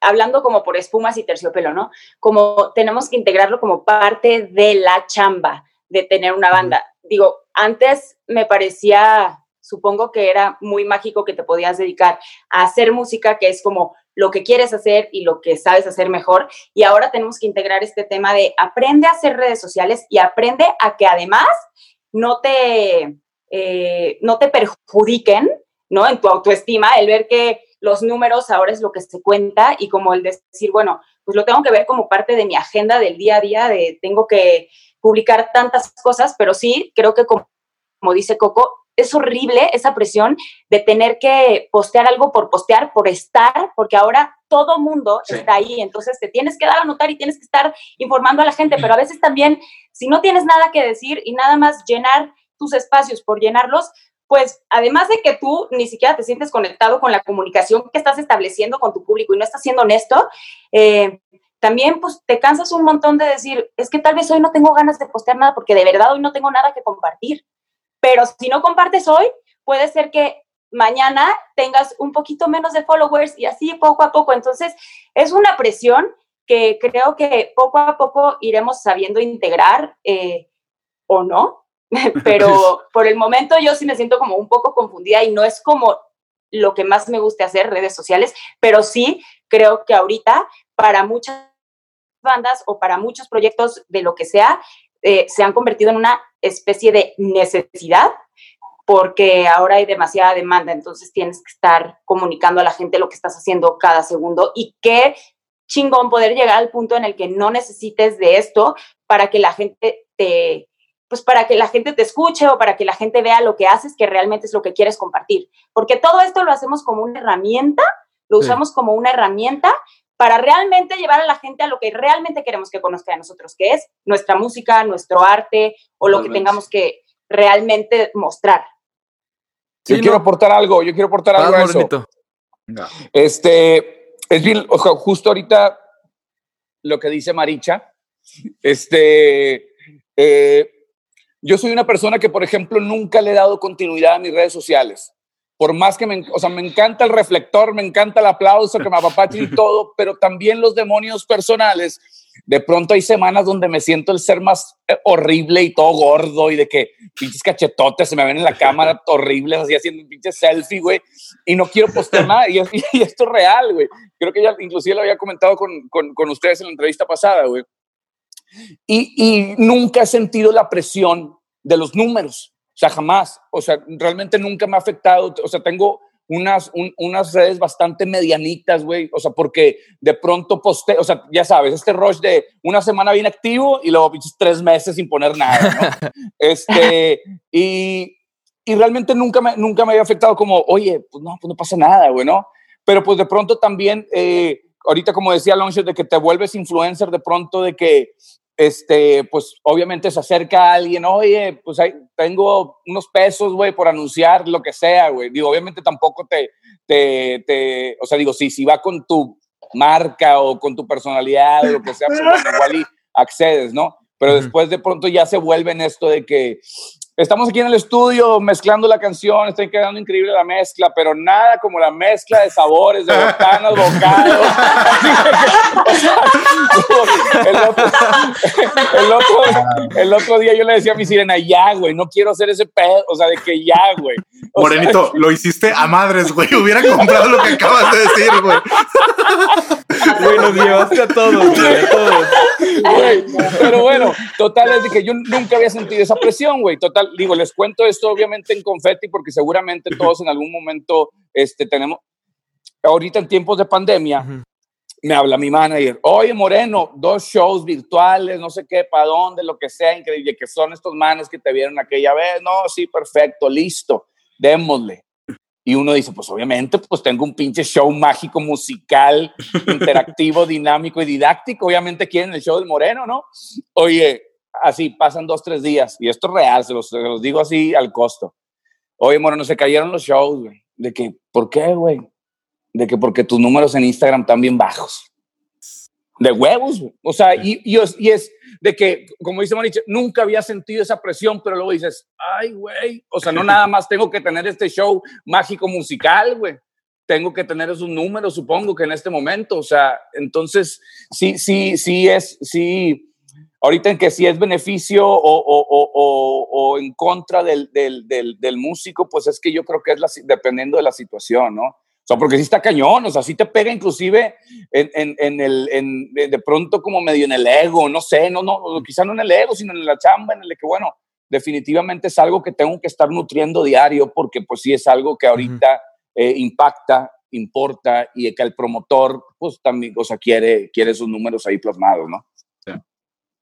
hablando como por espumas y terciopelo, ¿no? Como tenemos que integrarlo como parte de la chamba de tener una banda. Uh -huh. Digo, antes me parecía supongo que era muy mágico que te podías dedicar a hacer música, que es como lo que quieres hacer y lo que sabes hacer mejor. Y ahora tenemos que integrar este tema de aprende a hacer redes sociales y aprende a que además no te, eh, no te perjudiquen, ¿no? En tu autoestima, el ver que los números ahora es lo que se cuenta y como el decir, bueno, pues lo tengo que ver como parte de mi agenda del día a día, de tengo que publicar tantas cosas, pero sí, creo que como, como dice Coco, es horrible esa presión de tener que postear algo por postear, por estar, porque ahora todo mundo sí. está ahí, entonces te tienes que dar a notar y tienes que estar informando a la gente, pero a veces también, si no tienes nada que decir y nada más llenar tus espacios por llenarlos, pues además de que tú ni siquiera te sientes conectado con la comunicación que estás estableciendo con tu público y no estás siendo honesto, eh, también pues te cansas un montón de decir, es que tal vez hoy no tengo ganas de postear nada porque de verdad hoy no tengo nada que compartir. Pero si no compartes hoy, puede ser que mañana tengas un poquito menos de followers y así poco a poco. Entonces, es una presión que creo que poco a poco iremos sabiendo integrar eh, o no, pero por el momento yo sí me siento como un poco confundida y no es como lo que más me guste hacer, redes sociales, pero sí creo que ahorita para muchas bandas o para muchos proyectos de lo que sea, eh, se han convertido en una especie de necesidad porque ahora hay demasiada demanda, entonces tienes que estar comunicando a la gente lo que estás haciendo cada segundo y qué chingón poder llegar al punto en el que no necesites de esto para que la gente te pues para que la gente te escuche o para que la gente vea lo que haces que realmente es lo que quieres compartir, porque todo esto lo hacemos como una herramienta, lo sí. usamos como una herramienta para realmente llevar a la gente a lo que realmente queremos que conozca de nosotros, que es nuestra música, nuestro arte o lo que tengamos que realmente mostrar. Yo quiero aportar algo, yo quiero aportar algo a eso. No. Este, es bien, o sea, justo ahorita lo que dice Maricha, este, eh, yo soy una persona que, por ejemplo, nunca le he dado continuidad a mis redes sociales por más que me, o sea, me encanta el reflector, me encanta el aplauso, que me apapache y todo, pero también los demonios personales. De pronto hay semanas donde me siento el ser más eh, horrible y todo gordo y de que pinches cachetotes se me ven en la cámara horribles, así haciendo un pinche selfie, güey, y no quiero postear nada. Y, y, esto es real, güey. Creo que ya inclusive lo había comentado con, con, con ustedes en la entrevista pasada, güey. Y, y nunca he sentido la presión de los números. O sea, jamás. O sea, realmente nunca me ha afectado. O sea, tengo unas, un- unas redes bastante medianitas, güey. O sea, porque de pronto poste, o sea, ya sabes, este rush de una semana bien activo y luego pinches tres meses sin poner nada, ¿no? este, y, y realmente nunca me, nunca me había afectado como, oye, pues no, pues no pasa nada, güey, ¿no? Pero pues de pronto también, eh, ahorita como decía Longshot, de que te vuelves influencer, de pronto de que, este, pues obviamente se acerca a alguien, oye, pues ahí tengo unos pesos, güey, por anunciar lo que sea, güey. Digo, obviamente tampoco te, te, te, o sea, digo, sí, si va con tu marca o con tu personalidad o lo que sea, pues igual y accedes, ¿no? Pero después de pronto ya se vuelve en esto de que estamos aquí en el estudio mezclando la canción, está quedando increíble la mezcla, pero nada como la mezcla de sabores, de botanas, bocados. el, otro, el, otro, el otro día yo le decía a mi sirena, ya, güey, no quiero hacer ese pedo, o sea, de que ya, güey. O sea, Morenito, lo hiciste a madres, güey. Hubiera comprado lo que acabas de decir, güey. Güey, nos llevaste a todos, güey, a todos. Güey, pero bueno, total es de que yo nunca había sentido esa presión, güey. Total, digo, les cuento esto obviamente en confeti porque seguramente todos en algún momento este, tenemos, ahorita en tiempos de pandemia, me habla mi manager, oye Moreno, dos shows virtuales, no sé qué, para dónde, lo que sea, increíble, que son estos manes que te vieron aquella vez, no, sí, perfecto, listo, démosle. Y uno dice, pues obviamente, pues tengo un pinche show mágico, musical, interactivo, dinámico y didáctico. Obviamente quieren el show del Moreno, ¿no? Oye, así pasan dos, tres días. Y esto es real, se los, se los digo así al costo. Oye, Moreno, se cayeron los shows, güey. De que, ¿por qué, güey? De que porque tus números en Instagram están bien bajos. De huevos, güey. O sea, y, y es, y es de que, como dice Maniche, nunca había sentido esa presión, pero luego dices, ay, güey, o sea, no nada más tengo que tener este show mágico musical, güey. Tengo que tener esos números, supongo que en este momento, o sea, entonces, sí, sí, sí es, sí, ahorita en que si es beneficio o, o, o, o, en contra del, del, del, del músico, pues es que yo creo que es la, dependiendo de la situación, ¿no? O sea, porque sí está cañón, o sea, sí te pega inclusive en, en, en el, en, de, de pronto como medio en el ego, no sé, no, no, quizá no en el ego, sino en la chamba, en el que, bueno, definitivamente es algo que tengo que estar nutriendo diario, porque pues sí es algo que ahorita eh, impacta, importa, y que el promotor, pues también, o sea, quiere, quiere sus números ahí plasmados, ¿no?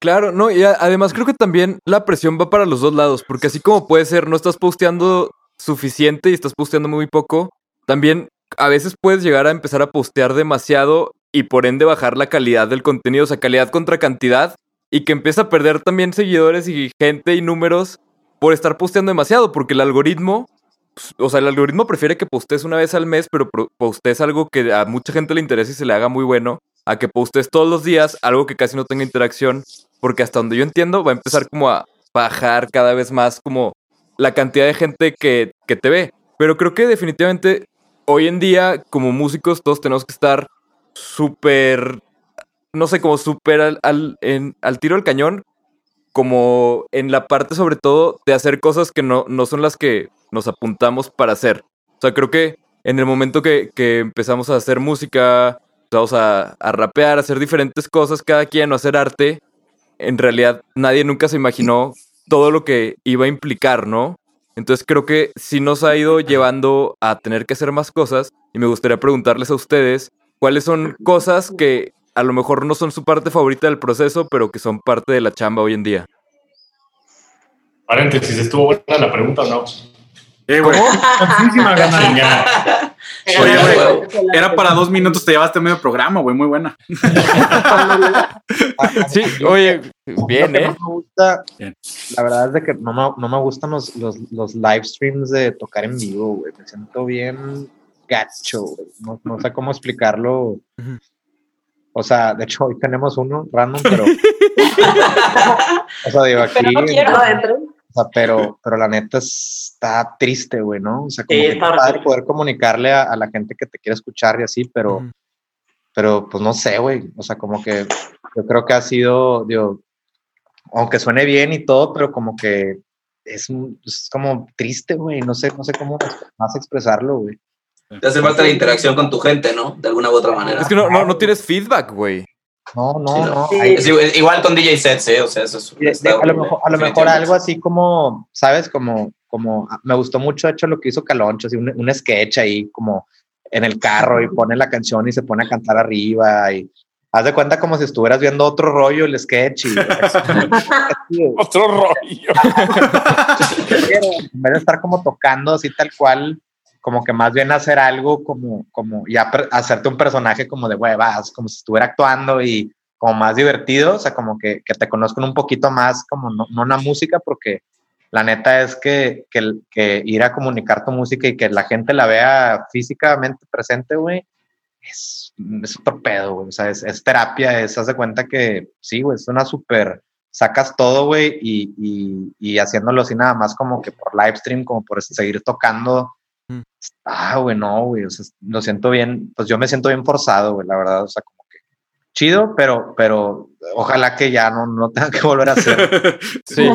Claro, no, y además creo que también la presión va para los dos lados, porque así como puede ser, no estás posteando suficiente y estás posteando muy poco, también a veces puedes llegar a empezar a postear demasiado y por ende bajar la calidad del contenido, o sea, calidad contra cantidad, y que empieza a perder también seguidores y gente y números por estar posteando demasiado, porque el algoritmo, pues, o sea, el algoritmo prefiere que postees una vez al mes, pero postees algo que a mucha gente le interese y se le haga muy bueno, a que postees todos los días algo que casi no tenga interacción, porque hasta donde yo entiendo va a empezar como a bajar cada vez más como la cantidad de gente que, que te ve. Pero creo que definitivamente hoy en día como músicos todos tenemos que estar súper, no sé, como súper al, al, al tiro del cañón, como en la parte sobre todo de hacer cosas que no, no son las que nos apuntamos para hacer. O sea, creo que en el momento que, que empezamos a hacer música, a, a rapear, a hacer diferentes cosas cada quien, o hacer arte, en realidad nadie nunca se imaginó todo lo que iba a implicar, ¿no? Entonces creo que sí nos ha ido llevando a tener que hacer más cosas y me gustaría preguntarles a ustedes cuáles son cosas que a lo mejor no son su parte favorita del proceso, pero que son parte de la chamba hoy en día. Paréntesis, ¿estuvo buena la pregunta no? Eh, güey. Oye, güey, era para dos minutos, te llevaste medio programa, güey, muy buena. Sí, oye, bien, ¿eh? no me gusta, Bien. la verdad es de que no me, no me gustan los, los, los live streams de tocar en vivo, güey. Me siento bien gacho, güey. No, no sé cómo explicarlo. O sea, de hecho, hoy tenemos uno random, pero. o sea, digo, aquí. Pero no quiero. No, sea, pero, pero la neta está triste, güey, ¿no? O sea, como Sí, que padre poder comunicarle a, a la gente que te quiere escuchar y así, pero, pero pues no sé, güey. O sea, como que yo creo que ha sido, digo, aunque suene bien y todo, pero como que es, es como triste, güey. No sé, no sé cómo más expresarlo, güey. Te hace falta la interacción con tu gente, ¿no? De alguna u otra manera. Es que no, no, no tienes feedback, güey. No, no, Sí, no. Sí. Es igual, con DJ sets, ¿eh? O sea, eso es. de- a, lo mejor, a lo mejor algo así como, ¿sabes? Como, como, ah, me gustó mucho, de hecho, lo que hizo Caloncho, así un, un sketch ahí, como en el carro y pone la canción y se pone a cantar arriba y haz de cuenta como si estuvieras viendo otro rollo el sketch y Otro rollo. en vez de estar como tocando así tal cual, como que más bien hacer algo como, como ya hacerte un personaje como de huevas, como si estuviera actuando y como más divertido, o sea, como que, que te conozcan un poquito más, como no, no una música, porque la neta es que, que, que ir a comunicar tu música y que la gente la vea físicamente presente, güey, es, es otro pedo, güey. O sea, es, es terapia, es, haz de cuenta que sí, güey, es una súper, sacas todo, güey, y, y, y haciéndolo así nada más como que por live stream, como por seguir tocando. Mm. Ah, güey, no, güey, o sea, lo siento bien, pues yo me siento bien forzado, güey, la verdad, o sea, como que chido, pero, pero ojalá que ya no, no tenga que volver a hacer. Sí,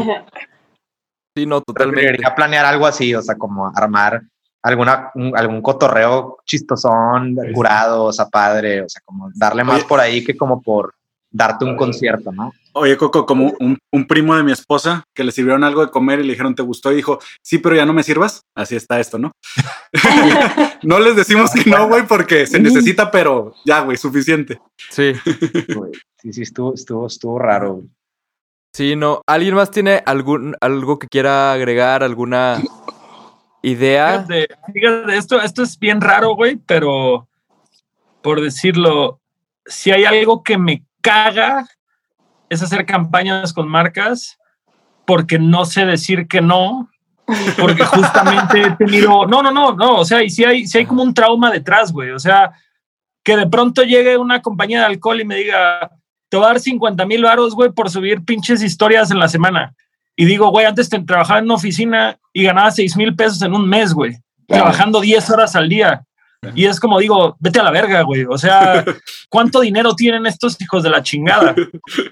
sí, no, totalmente. Preferiría planear algo así, o sea, como armar alguna, un- algún cotorreo chistosón, curado, o sea, padre, o sea, como darle más Oye. por ahí que como por darte un concierto, ¿no? Oye, Coco, como un, un primo de mi esposa que le sirvieron algo de comer y le dijeron, ¿te gustó? Y dijo, sí, pero ya no me sirvas. Así está esto, ¿no? no les decimos que no, güey, porque se necesita, pero ya, güey, suficiente. Sí, Sí, sí, estuvo, estuvo, estuvo raro. güey. sí, no. ¿Alguien más tiene algún algo que quiera agregar? ¿Alguna idea? Fíjate, fíjate, esto, esto es bien raro, güey, pero por decirlo, si hay algo que me caga es hacer campañas con marcas porque no sé decir que no, porque justamente he tenido, no, no, no, no, o sea, y si hay, si hay como un trauma detrás, güey, o sea, que de pronto llegue una compañía de alcohol y me diga, te voy a dar 50 mil varos, güey, por subir pinches historias en la semana. Y digo, güey, antes te trabajaba en una oficina y ganaba 6 mil pesos en un mes, güey, trabajando 10 horas al día. Y es como digo, vete a la verga, güey. O sea, ¿cuánto dinero tienen estos hijos de la chingada?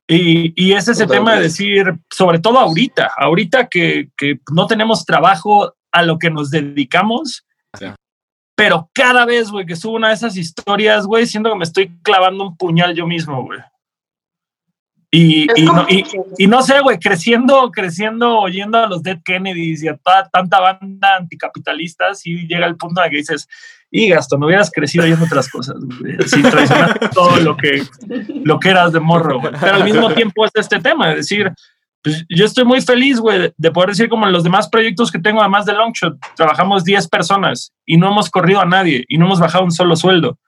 Y, y es ese tema de decir, sobre todo ahorita, ahorita que, que no tenemos trabajo a lo que nos dedicamos, Sí. pero cada vez, güey, que subo una de esas historias, güey, siento que me estoy clavando un puñal yo mismo, güey. Y, y, no, y, y no sé, güey, creciendo, creciendo, oyendo a los Dead Kennedys y a toda, tanta banda anticapitalista, sí llega el punto en el que dices, y Gastón, no hubieras crecido oyendo otras cosas, güey. Traicionaste todo lo que, lo que eras de morro, güey. Pero al mismo tiempo es este tema, es decir, pues yo estoy muy feliz, güey, de- de poder decir como en los demás proyectos que tengo, además de Longshot, trabajamos 10 personas y no hemos corrido a nadie y no hemos bajado un solo sueldo.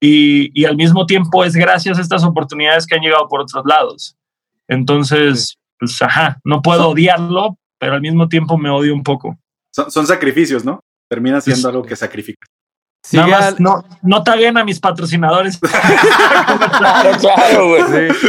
Y, y al mismo tiempo es gracias a estas oportunidades que han llegado por otros lados. Entonces, pues ajá, no puedo odiarlo, pero al mismo tiempo me odio un poco. Son, son sacrificios, ¿no? Termina siendo algo que sacrifica. Sigue Nada más no, no taguen a mis patrocinadores. Claro, claro, güey. Sí.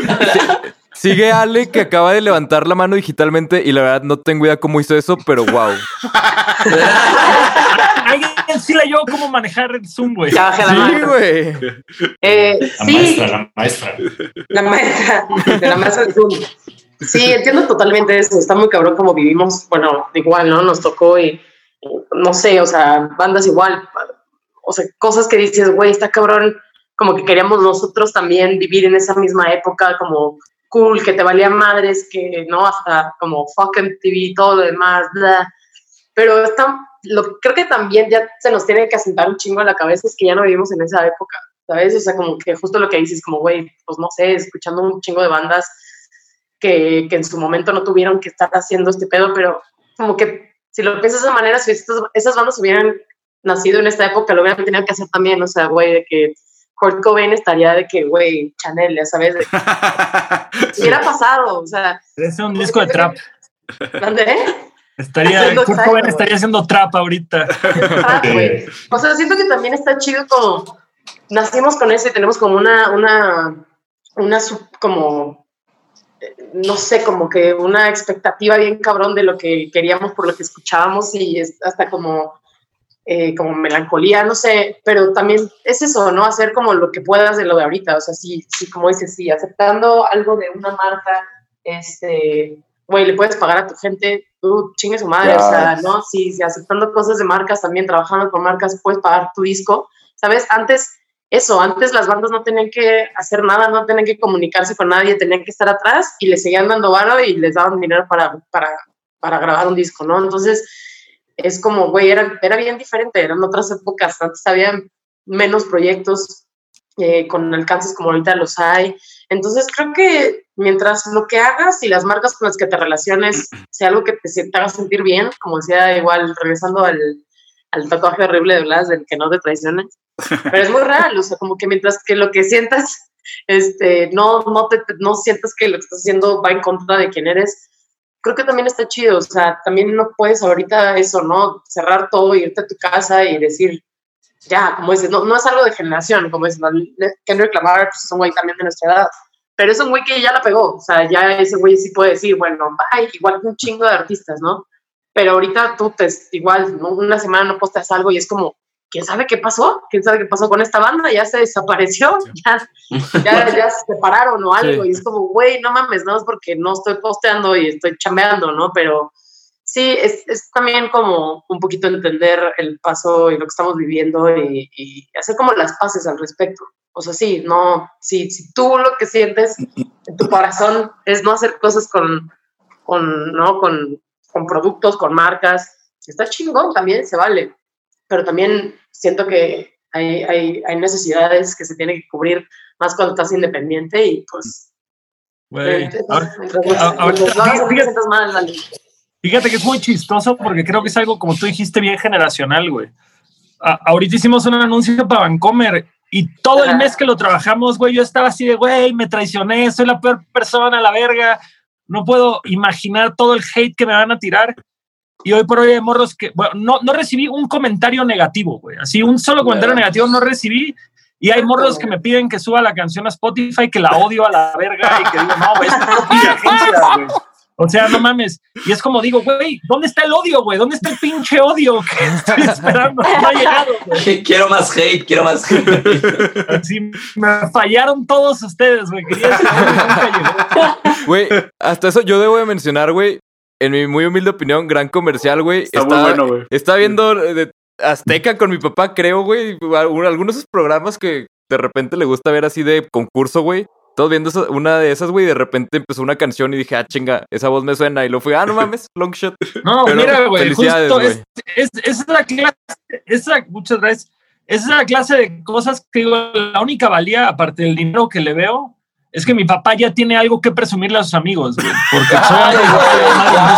Sigue Ale que acaba de levantar la mano digitalmente y la verdad no tengo idea cómo hizo eso, pero wow. Alguien sí leyó cómo manejar el Zoom, güey. Ya bajé la Sí, güey. Eh, La sí, maestra, la maestra. la maestra, de la maestra del Zoom. Sí, entiendo totalmente eso. Está muy cabrón como vivimos. Bueno, igual, ¿no? Nos tocó y no sé, o sea, bandas igual. O sea, cosas que dices, güey, está cabrón. Como que queríamos nosotros también vivir en esa misma época, como cool, que te valía madres, que no, hasta como fuck MTV y todo lo demás, bla. Pero está, lo, creo que también ya se nos tiene que asentar un chingo en la cabeza, es que ya no vivimos en esa época, ¿sabes? O sea, como que justo lo que dices, como, güey, pues no sé, escuchando un chingo de bandas que, que en su momento no tuvieron que estar haciendo este pedo, pero como que si lo piensas de esa manera, si estas, esas bandas hubieran nacido en esta época, lo hubieran tenido que hacer también, o sea, güey, de que Kurt Cobain estaría de que, güey, Chanel, ya sabes, de, hubiera pasado, o sea, Es un disco de trap. ¿dónde? Estaría, Haciendo Kurt trap, Cobain estaría haciendo trap ahorita. Ah, güey. O sea, siento que también está chido como nacimos con eso y tenemos como una, una, una sub- como, eh, no sé, como que una expectativa bien cabrón de lo que queríamos por lo que escuchábamos y es hasta como, eh, como melancolía, no sé, pero también es eso, ¿no? Hacer como lo que puedas de lo de ahorita, o sea, sí, sí, como dices, sí, aceptando algo de una marca, este, güey, le puedes pagar a tu gente, tú chingue su madre, o sea, ¿no? Sí, sí, aceptando cosas de marcas también, trabajando con marcas, puedes pagar tu disco, ¿sabes? Antes, eso, antes las bandas no tenían que hacer nada, no tenían que comunicarse con nadie, tenían que estar atrás y les seguían dando varo y les daban dinero para, para, para grabar un disco, ¿no? Entonces, es como, güey, era, era bien diferente, eran otras épocas, antes había menos proyectos eh, con alcances como ahorita los hay. Entonces creo que mientras lo que hagas y las marcas con las que te relaciones sea algo que te, haga sentir bien, como decía igual, regresando al, al tatuaje horrible de Blas, del que no te traiciones, pero es muy real, o sea, como que mientras que lo que sientas, este, no, no, te, no sientas que lo que estás haciendo va en contra de quién eres, creo que también está chido, o sea, también no puedes ahorita eso, ¿no? Cerrar todo, irte a tu casa y decir, ya, como dices, no, no es algo de generación, como dices. Kendrick Lamar pues, es un güey también de nuestra edad, pero es un güey que ya la pegó, o sea, ya ese güey sí puede decir, bueno, bye, igual que un chingo de artistas, ¿no? Pero ahorita tú te, igual, ¿no? una semana no postas algo y es como, ¿quién sabe qué pasó? ¿Quién sabe qué pasó con esta banda? Ya se desapareció, ya, ya, ya se separaron o algo, Sí. y es como, güey, no mames, no es porque no estoy posteando y estoy chambeando, ¿no? Pero sí, es, es también como un poquito entender el paso y lo que estamos viviendo y, y hacer como las paces al respecto. O sea, sí, no, si, si tú lo que sientes en tu corazón es no hacer cosas con, con, ¿no? con, con productos, con marcas, está chingón también, se vale. Pero también siento que hay, hay, hay necesidades que se tienen que cubrir más cuando estás independiente y pues... Fíjate- que es muy chistoso porque creo que es algo, como tú dijiste, bien generacional, güey. A- ahorita hicimos un anuncio para Vancomer y todo el Ajá. mes que lo trabajamos, güey, yo estaba así de, güey, me traicioné, soy la peor persona, la verga. No puedo imaginar todo el hate que me van a tirar. Y hoy por hoy hay morros que, bueno, no, no recibí un comentario negativo, güey. Así, un solo comentario negativo no recibí. Y hay morros que me piden que suba la canción a Spotify, que la odio a la verga y que digo, no, güey, es propia agencia, güey. O sea, no mames. Y es como digo, güey, ¿dónde está el odio, güey? ¿Dónde está el pinche odio que estoy esperando? No ha llegado, güey. quiero más hate, quiero más hate. Así me fallaron todos ustedes, güey. Güey, hasta eso yo debo de mencionar, güey, en mi muy humilde opinión, gran comercial, güey. Está muy bueno, güey. Estaba viendo de Azteca con mi papá, creo, güey. Algunos de esos programas que de repente le gusta ver así de concurso, güey. Todos viendo esa- una de esas, güey, y de repente empezó una canción y dije, ah, chinga, esa voz me suena. Y lo fui, ah, no mames, long shot. No, Pero mira, güey, felicidades, justo güey. es, es, esa es la clase, es la- muchas gracias. Esa es la clase de cosas que digo, la única valía, aparte del dinero que le veo, es que mi papá ya tiene algo que presumirle a sus amigos, güey. Porque Claro, soy güey,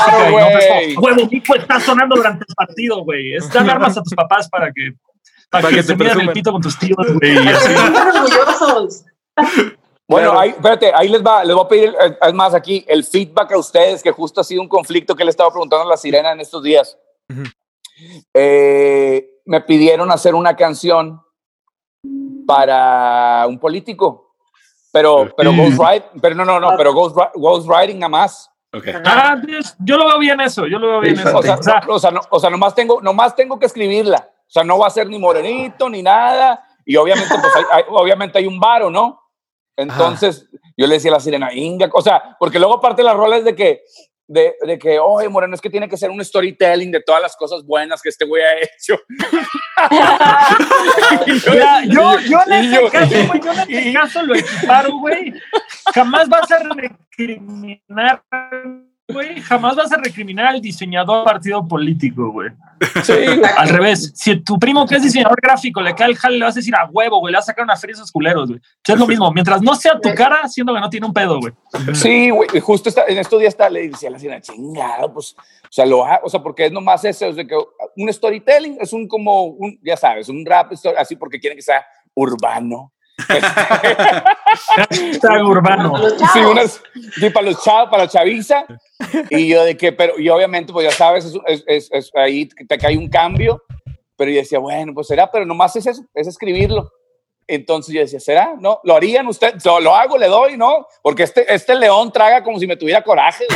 claro, y no, pues, güey. como, huevo, Nico está sonando durante el partido, güey. Es dar armas a tus papás para que, para Para que, que te midan el pito con tus tíos, güey. y así. Están orgullosos. Bueno, ahí, espérate, ahí les va, les voy a pedir, eh, es más, aquí, el feedback a ustedes, que justo ha sido un conflicto que le estaba preguntando a la sirena en estos días. Ujú. Eh, me pidieron hacer una canción para un político, pero, pero Ghost Riding, pero no, no, no, pero Ghost, Ri- Ghost Riding nada más. Ok. Ah, yo lo veo bien eso, yo lo veo bien eso. O sea, no, o sea, no- o sea, nomás tengo, nomás tengo que escribirla. O sea, no va a ser ni morenito ni nada. Y obviamente, pues hay, hay- obviamente hay un varo, ¿no? Entonces, yo le decía a la sirena, Inga, o sea, porque luego aparte las rolas de que, de, de que, oye, Moreno, es que tiene que ser un storytelling de todas las cosas buenas que este güey ha hecho. Mira, yo, yo en yo- caso, güey, yo en ese caso lo equiparo, güey. Jamás vas a recriminar, güey, jamás vas a recriminar al diseñador partido político, güey. Sí, Al revés, si tu primo que es diseñador gráfico le cae el jale, le vas a decir a huevo, güey, le vas a sacar una feria a esos culeros, güey. O sea, es lo mismo, mientras no sea tu cara, siendo que no tiene un pedo, güey. Sí, güey, justo está, en estos días está, le decía la sirena, chingado, pues, o sea, lo o sea, porque es nomás eso, es de que un storytelling es un como, un, ya sabes, un rap, story- así porque quieren que sea urbano. Está urbano. Sí, unas, sí, para los chavos, para la chaviza. Y yo de que, pero, y obviamente, pues ya sabes, es, es- es- es- ahí te cae un cambio. Pero yo decía, bueno, pues será, pero nomás es eso, es escribirlo. Entonces yo decía, ¿será? ¿No? ¿Lo harían ustedes? ¿Lo, lo hago, le doy, no? Porque este, este león traga como si me tuviera coraje.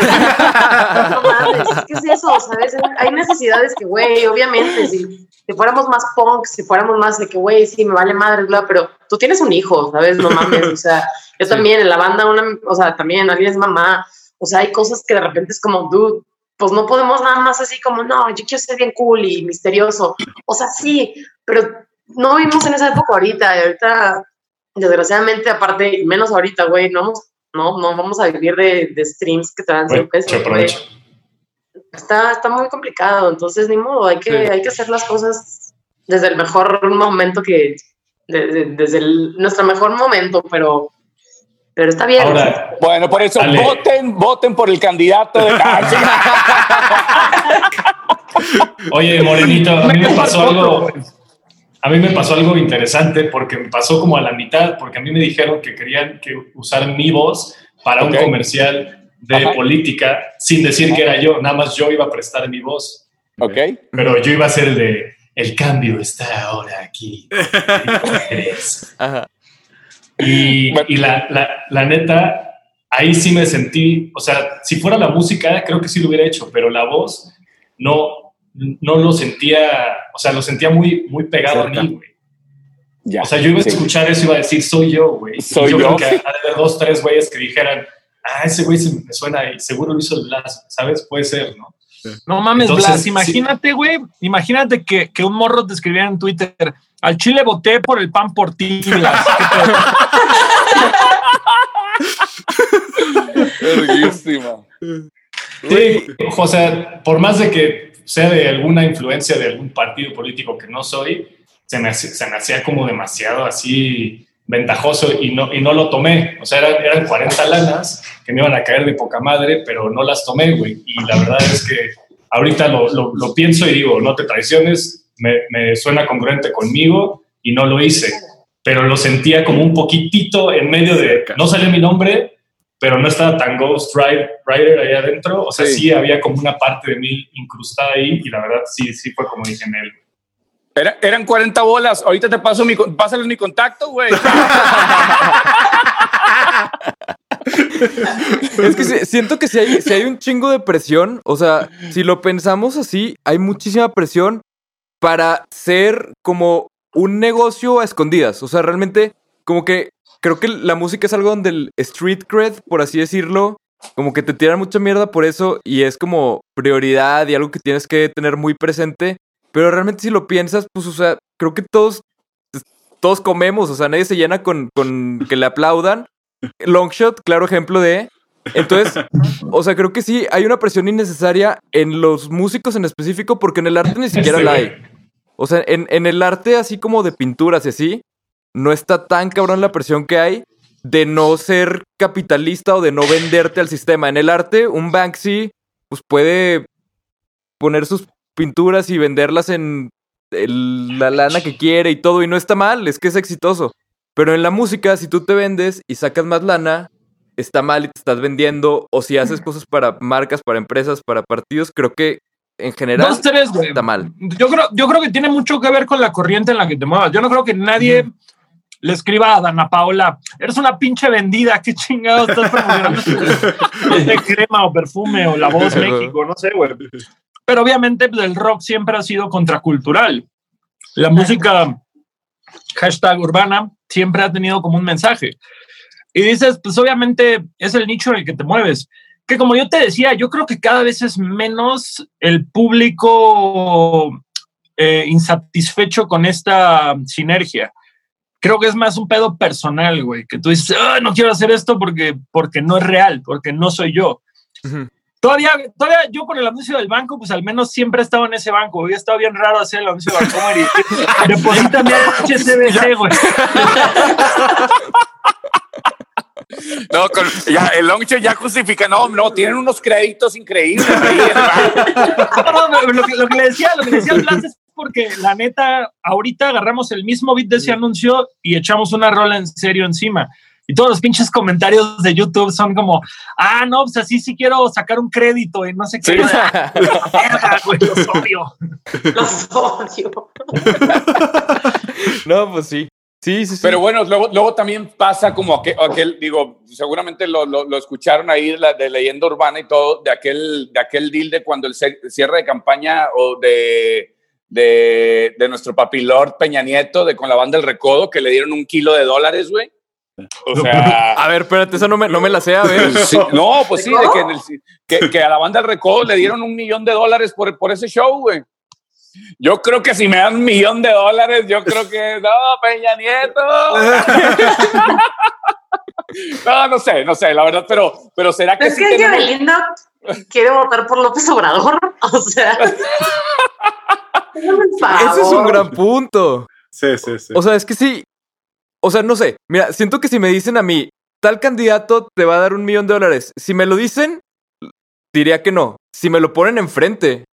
No mames, ¿qué es eso? ¿Sabes? Hay necesidades que, güey, obviamente, si, si fuéramos más punk, si fuéramos más de que, güey, sí, me vale madre, bla, pero tú tienes un hijo, ¿sabes? No mames, o sea, yo también en la banda, una, o sea, también alguien es mamá, o sea, hay cosas que de repente es como, dude, pues no podemos nada más así como, no, yo quiero ser bien cool y misterioso. O sea, sí, pero no vivimos en esa época ahorita, y ahorita, desgraciadamente, aparte, menos ahorita, güey, no, vamos- no, no vamos a vivir de, de streams que te dan 100 Bueno, pesos, está, está muy complicado, entonces ni modo, hay que, Sí. hay que hacer las cosas desde el mejor momento que, de- de- desde el- nuestro mejor momento, pero, pero está bien. Ahora, Bueno, por eso Ale. voten, voten por el candidato de Oye, Morenito, a mí me pasó algo. A mí me pasó algo interesante porque me pasó como a la mitad, porque a mí me dijeron que querían que usar mi voz para un Ok. comercial de Ajá. política, sin decir que era yo, nada más yo iba a prestar mi voz, Ok. pero yo iba a ser el de el cambio está ahora aquí. Eres". Ajá. Y, y la, la, la neta, ahí sí me sentí, o sea, si fuera la música, creo que sí lo hubiera hecho, pero la voz no, no lo sentía, o sea, lo sentía muy, muy pegado Cerca. a mí, güey. Ya. O sea, yo iba a Sí. escuchar eso y iba a decir, soy yo, güey. Soy yo. yo. creo que haber dos, tres güeyes que dijeran, ah, ese güey se me suena y seguro lo hizo el Blas, ¿sabes? Puede ser, ¿no? No mames, Entonces, Blas, imagínate, güey, imagínate que, que un morro te escribiera en Twitter, al chile voté por el pan por ti, Blas. Verguísima. Sí, o sea, por más de que sea de alguna influencia de algún partido político que no soy, se me, se me hacía como demasiado así ventajoso y no, y no lo tomé. O sea, eran, eran 40 lanas que me iban a caer de poca madre, pero no las tomé, güey. Y la verdad es que ahorita lo, lo- lo pienso y digo, no te traiciones, me, me suena congruente conmigo y no lo hice. Pero lo sentía como un poquitito en medio de, no salió mi nombre, pero no estaba tan Ghost Rider, ahí adentro. O sea, Sí. sí. había como una parte de mí incrustada ahí y la verdad sí, sí fue como dije en él. Era- eran 40 bolas. Ahorita te paso mi, pásales mi contacto, güey. Es que si- siento que si hay, si hay un chingo de presión, o sea, si lo pensamos así, hay muchísima presión para ser como un negocio a escondidas. O sea, realmente, como que creo que la música es algo donde el street cred, por así decirlo, como que te tiran mucha mierda por eso y es como prioridad y algo que tienes que tener muy presente. Pero realmente si lo piensas, pues, o sea, creo que todos, todos comemos, o sea, nadie se llena con, con que le aplaudan. Longshot, claro ejemplo de... Entonces, o sea, creo que sí, hay una presión innecesaria en los músicos en específico porque en el arte ni siquiera Este la hay. O sea, en, en el arte así como de pinturas y así, no está tan cabrón la presión que hay de no ser capitalista o de no venderte al sistema. En el arte, un Banksy pues puede poner sus pinturas y venderlas en el- la lana que quiere y todo, y no está mal, es que es exitoso. Pero en la música, si tú te vendes y sacas más lana, está mal y te estás vendiendo, o si haces cosas para marcas, para empresas, para partidos, creo que en general Dos, tres, güey. está mal. Yo creo, yo creo que tiene mucho que ver con la corriente en la que te muevas. Yo no creo que nadie le escriba a Dana Paola, eres una pinche vendida, qué chingado estás promocionando tu- de crema o perfume o la voz México, no sé, güey. Pero obviamente pues, el rock siempre ha sido contracultural. La música hashtag urbana siempre ha tenido como un mensaje. Y dices, pues obviamente es el nicho en el que te mueves. Que como yo te decía, yo creo que cada vez es menos el público eh, insatisfecho con esta sinergia. Creo que es más un pedo personal, güey, que tú dices, "Ah, no quiero hacer esto porque, porque no es real, porque no soy yo. Todavía, todavía yo con el anuncio del banco, pues al menos siempre he estado en ese banco. Hubiera estado bien raro hacer el anuncio de Bancomer y deposítame HSBC, güey. No, con- ya, el Longshot ya justifica. No, no, tienen unos créditos increíbles. ahí banco. No, no, lo, que, lo que le decía, lo que le decía Blas es porque la neta, ahorita agarramos el mismo beat de ese anuncio y echamos una rola en serio encima. Y todos los pinches comentarios de YouTube son como, ah, no, pues así sí quiero sacar un crédito y no sé qué. Güey, los odio. Los odio. No, pues sí. Sí, sí, sí. Pero bueno, luego, luego también pasa como aquel, aquel, digo, seguramente lo, lo, lo escucharon ahí la, de leyenda urbana y todo, de aquel, de aquel deal de cuando el cierre de campaña o de, de, de nuestro papi Lord Peña Nieto, de con la banda El Recodo, que le dieron un kilo de dólares, güey. O sea, A ver, espérate, esa no me, no me la sé, a ver. sí, no, pues sí, de que, en el- que, que a la banda El Recodo le dieron un millón de dólares por, por ese show, güey. Yo creo que si me dan un millón de dólares, yo creo que no, Peña Nieto. No, no sé, no sé, la verdad, pero, pero será que Es sí que tenemos- Belinda quiere votar por López Obrador. O sea. Ese es un gran punto. Sí, sí, sí. O sea, es que sí. O sea, no sé. Mira, siento que si me dicen a mí, tal candidato te va a dar un millón de dólares. Si me lo dicen, diría que no. Si me lo ponen enfrente.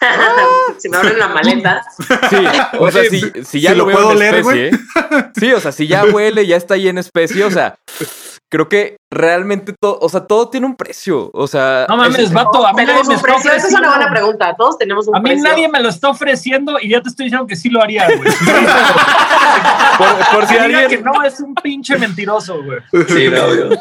si me abren la maleta. Sí, o sea, si, si ya si lo, lo veo puedo en leer, güey. especie. Sí, o sea, si ya huele, ya está ahí en especie. O sea, creo que realmente todo, o sea, todo tiene un precio. O sea, No mames, es- vato, a mí nadie Tenemos me un está precio. Esa es una buena pregunta. Todos tenemos un A mí precio. nadie me lo está ofreciendo y ya te estoy diciendo que sí lo haría, güey. por, por si diga que alguien. no es un pinche mentiroso, güey. Sí, obvio.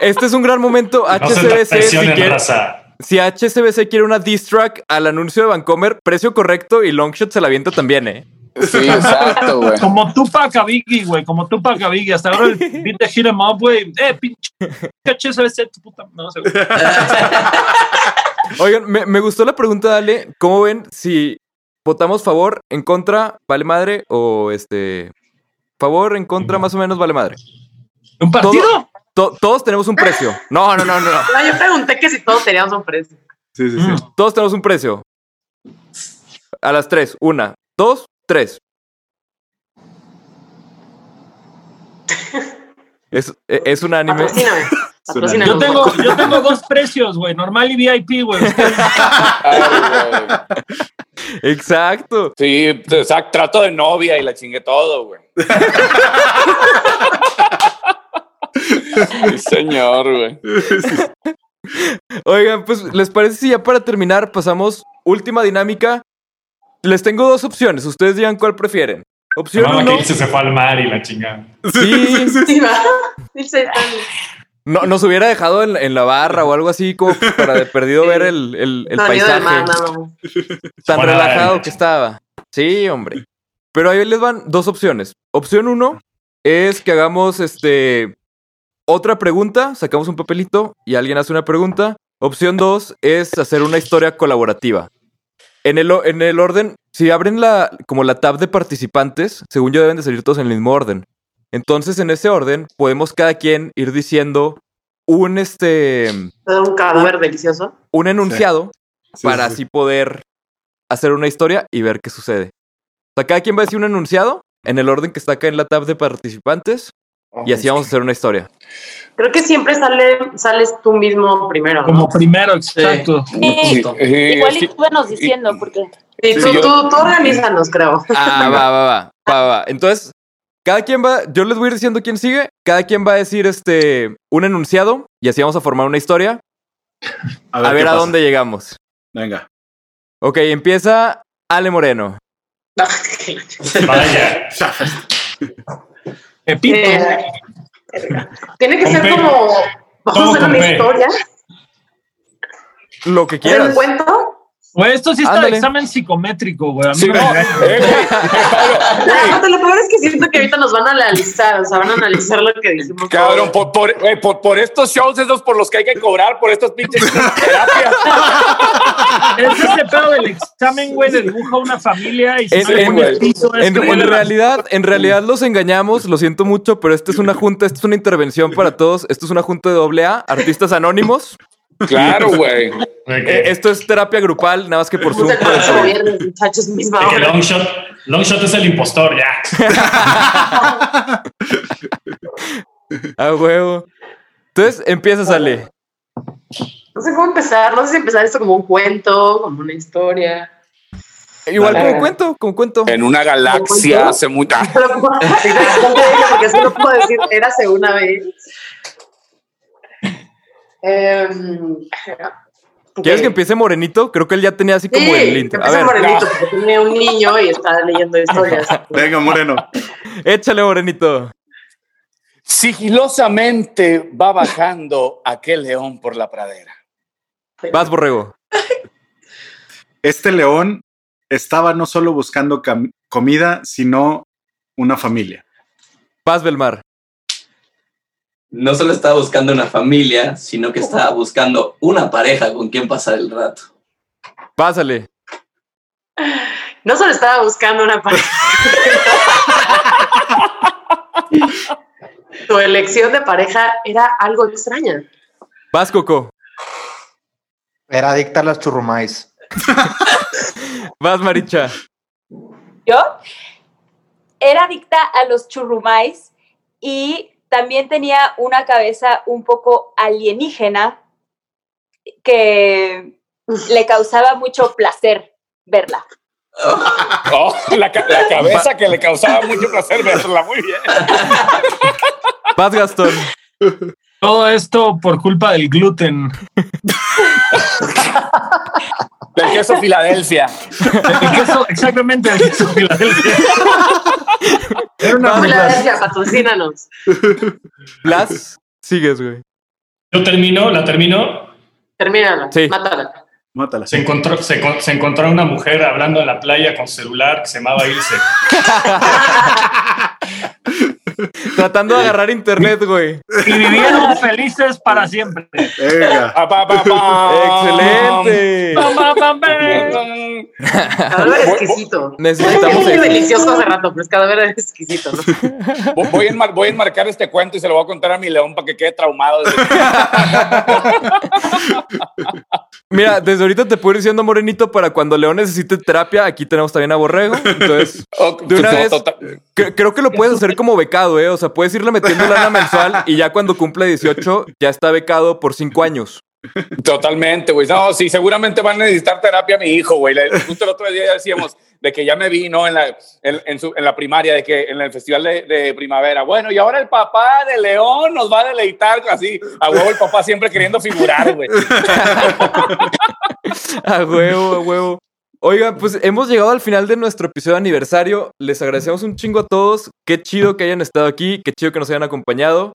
Este es un gran momento. No HCBC, si presionen, quiere, raza. si HCBC quiere una diss track al anuncio de Vancomer, precio correcto y Longshot se la avienta también, ¿eh? Sí, exacto, güey. Como Tupac a Biggie, güey. Como Tupac a Biggie. Hasta ahora el beat de Hit 'em Up, güey. Eh, pinche HSBC, tu puta. No sé, güey. Oigan, me, me gustó la pregunta, Dale. ¿Cómo ven si votamos favor, en contra, vale madre o este. Favor, en contra, más o menos vale madre? ¿Un partido? To- todos tenemos un precio. No, no, no, no. no. No, yo pregunté que si todos teníamos un precio. Sí, sí, sí. Mm. Todos tenemos un precio. A las tres. Una, dos, tres. Es, e, es un anime. Yo tengo, yo tengo dos precios, güey. Normal y VIP, güey. Exacto. Sí, exacto, trato de novia y la chingué todo, güey. Sí, señor, güey. Oigan, pues, ¿les parece si ya para terminar pasamos última dinámica? Les tengo dos opciones. Ustedes digan cuál prefieren. Opción Mamá uno. que dice se fue al mar y la chingada. Sí, no, nos hubiera dejado en, en la barra o algo así como para de perdido Sí. ver el, el, el del paisaje. mar, tan relajado que estaba. Sí, hombre. Pero ahí les van dos opciones. Opción uno es que hagamos este otra pregunta, sacamos un papelito y alguien hace una pregunta. Opción dos es hacer una historia colaborativa. En el, en el orden, si abren la como la tab de participantes, según yo deben de salir todos en el mismo orden. Entonces, en ese orden, podemos cada quien ir diciendo un este Un cadáver delicioso. un enunciado Sí, para sí, sí. así poder hacer una historia y ver qué sucede. O sea, cada quien va a decir un enunciado en el orden que está acá en la tab de participantes y así vamos a hacer una historia. Creo que siempre sale, sales tú mismo primero. ¿no? Como primero, exacto. Sí. Sí, Igual sí, y tú venos diciendo, porque Sí, tú, tú, tú organízanos, creo. Ah, va, va, va, va, va. Entonces, cada quien va, yo les voy a ir diciendo quién sigue, cada quien va a decir este un enunciado y así vamos a formar una historia. A ver, a dónde llegamos. Venga. Ok, empieza Ale Moreno. Vaya. Pepito. Eh, Tiene que ser como. Vamos a hacer una historia. Lo que ¿Hacer quieras. un cuento? Güey, esto sí está Ándale. de examen psicométrico, güey. A mí Sí, no me no, engañan. eh, güey, Pablo, Aparte, lo peor es que siento que ahorita nos van a analizar, o sea, van a analizar lo que dijimos. Cabrón, por, por, güey, por, por estos shows esos por los que hay que cobrar, por estos pinches terapias. Es ese pedo del examen, güey, de dibujo a una familia y si En- en- pones piso, En, como en realidad, en realidad los engañamos, lo siento mucho, pero esta es una junta, esta es una intervención para todos, esto es una junta de doble A, artistas anónimos. Claro, güey. Eh, esto es terapia grupal, nada más que por hora. Longshot, Longshot es el impostor, ya. A huevo. Entonces, empieza, sale. No sé cómo empezar, no sé si empezar esto como un cuento, como una historia. Igual como cuento, como cuento. En una galaxia hace. Pero, porque eso no puedo decir, érase una vez. Em, ¿Quieres que empiece Morenito? Creo que él ya tenía así como Sí, el que intro. A empiece ver, Morenito, porque tiene un niño y está leyendo historias. Venga, Moreno. échale, Morenito. Sigilosamente va bajando aquel león por la pradera. Vas, borrego. Este león estaba no solo buscando comida, sino una familia. Vas, Belmar. No solo estaba buscando una familia, sino que estaba buscando una pareja con quien pasar el rato. Pásale. No solo estaba buscando una pareja. tu elección de pareja era algo extraña. Vas, Coco. Era adicta a las churrumais. Vas, Maricha. Yo era adicta a los churrumais y también tenía una cabeza un poco alienígena que le causaba mucho placer verla. Oh, la, ca- la cabeza que le causaba mucho placer verla. Muy bien. Vas, Gastón. Todo esto por culpa del gluten. Del queso Filadelfia. El queso, exactamente, el queso Filadelfia. Era una Filadelfia, patrocínanos. Blas, sigues, güey. Yo termino, la termino. Termínala, Sí. mátala. Mátala. Se encontró, se, con- se encontró una mujer hablando en la playa con celular que se llamaba Ilse. Tratando de agarrar internet, güey. Y vivieron felices para siempre. Venga. Pa, pa, pa, pa. ¡Excelente! Pam, pam, pam, pam. Cadáver exquisito. Necesitamos eso. delicioso hace rato, pero es cadáver exquisito. ¿no? Voy- Voy a, enmar- voy a enmarcar este cuento y se lo voy a contar a mi león para que quede traumado. Mira, desde ahorita te puedo ir diciendo, Morenito, para cuando León necesite terapia, aquí tenemos también a Borrego. Entonces, de una vez, cre- creo que lo puedes hacer como becado, ¿eh? O sea, puedes irle metiendo lana mensual y ya cuando cumple 18 ya está becado por 5 años. Totalmente, güey. No, sí, seguramente van a necesitar terapia mi hijo, güey. Justo el otro día decíamos de que ya me vi, ¿no? En la, en, en su- en la primaria, de que en el festival de, primavera. Bueno, y ahora el papá de León nos va a deleitar así. A huevo el papá siempre queriendo figurar, güey. A huevo, a huevo. Oigan, pues hemos llegado al final de nuestro episodio de aniversario. Les agradecemos un chingo a todos. Qué chido que hayan estado aquí, qué chido que nos hayan acompañado.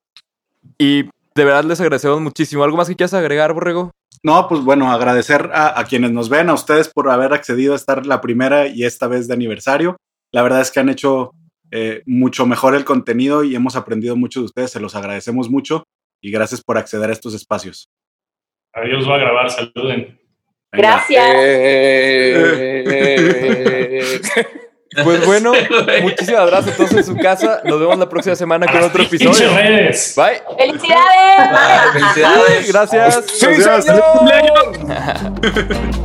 Y de verdad les agradecemos muchísimo. ¿Algo más que quieras agregar, Borrego? No, pues bueno, agradecer a, a quienes nos ven, a ustedes por haber accedido a estar la primera y esta vez de aniversario. La verdad es que han hecho eh, mucho mejor el contenido y hemos aprendido mucho de ustedes. Se los agradecemos mucho y gracias por acceder a estos espacios. Los voy a grabar, saluden. Venga. Gracias. Eh, Pues bueno, muchísimas gracias a todos en su casa. Nos vemos la próxima semana con otro episodio. Bye. ¡Felicidades! Bye. ¡Felicidades! Gracias. Sí,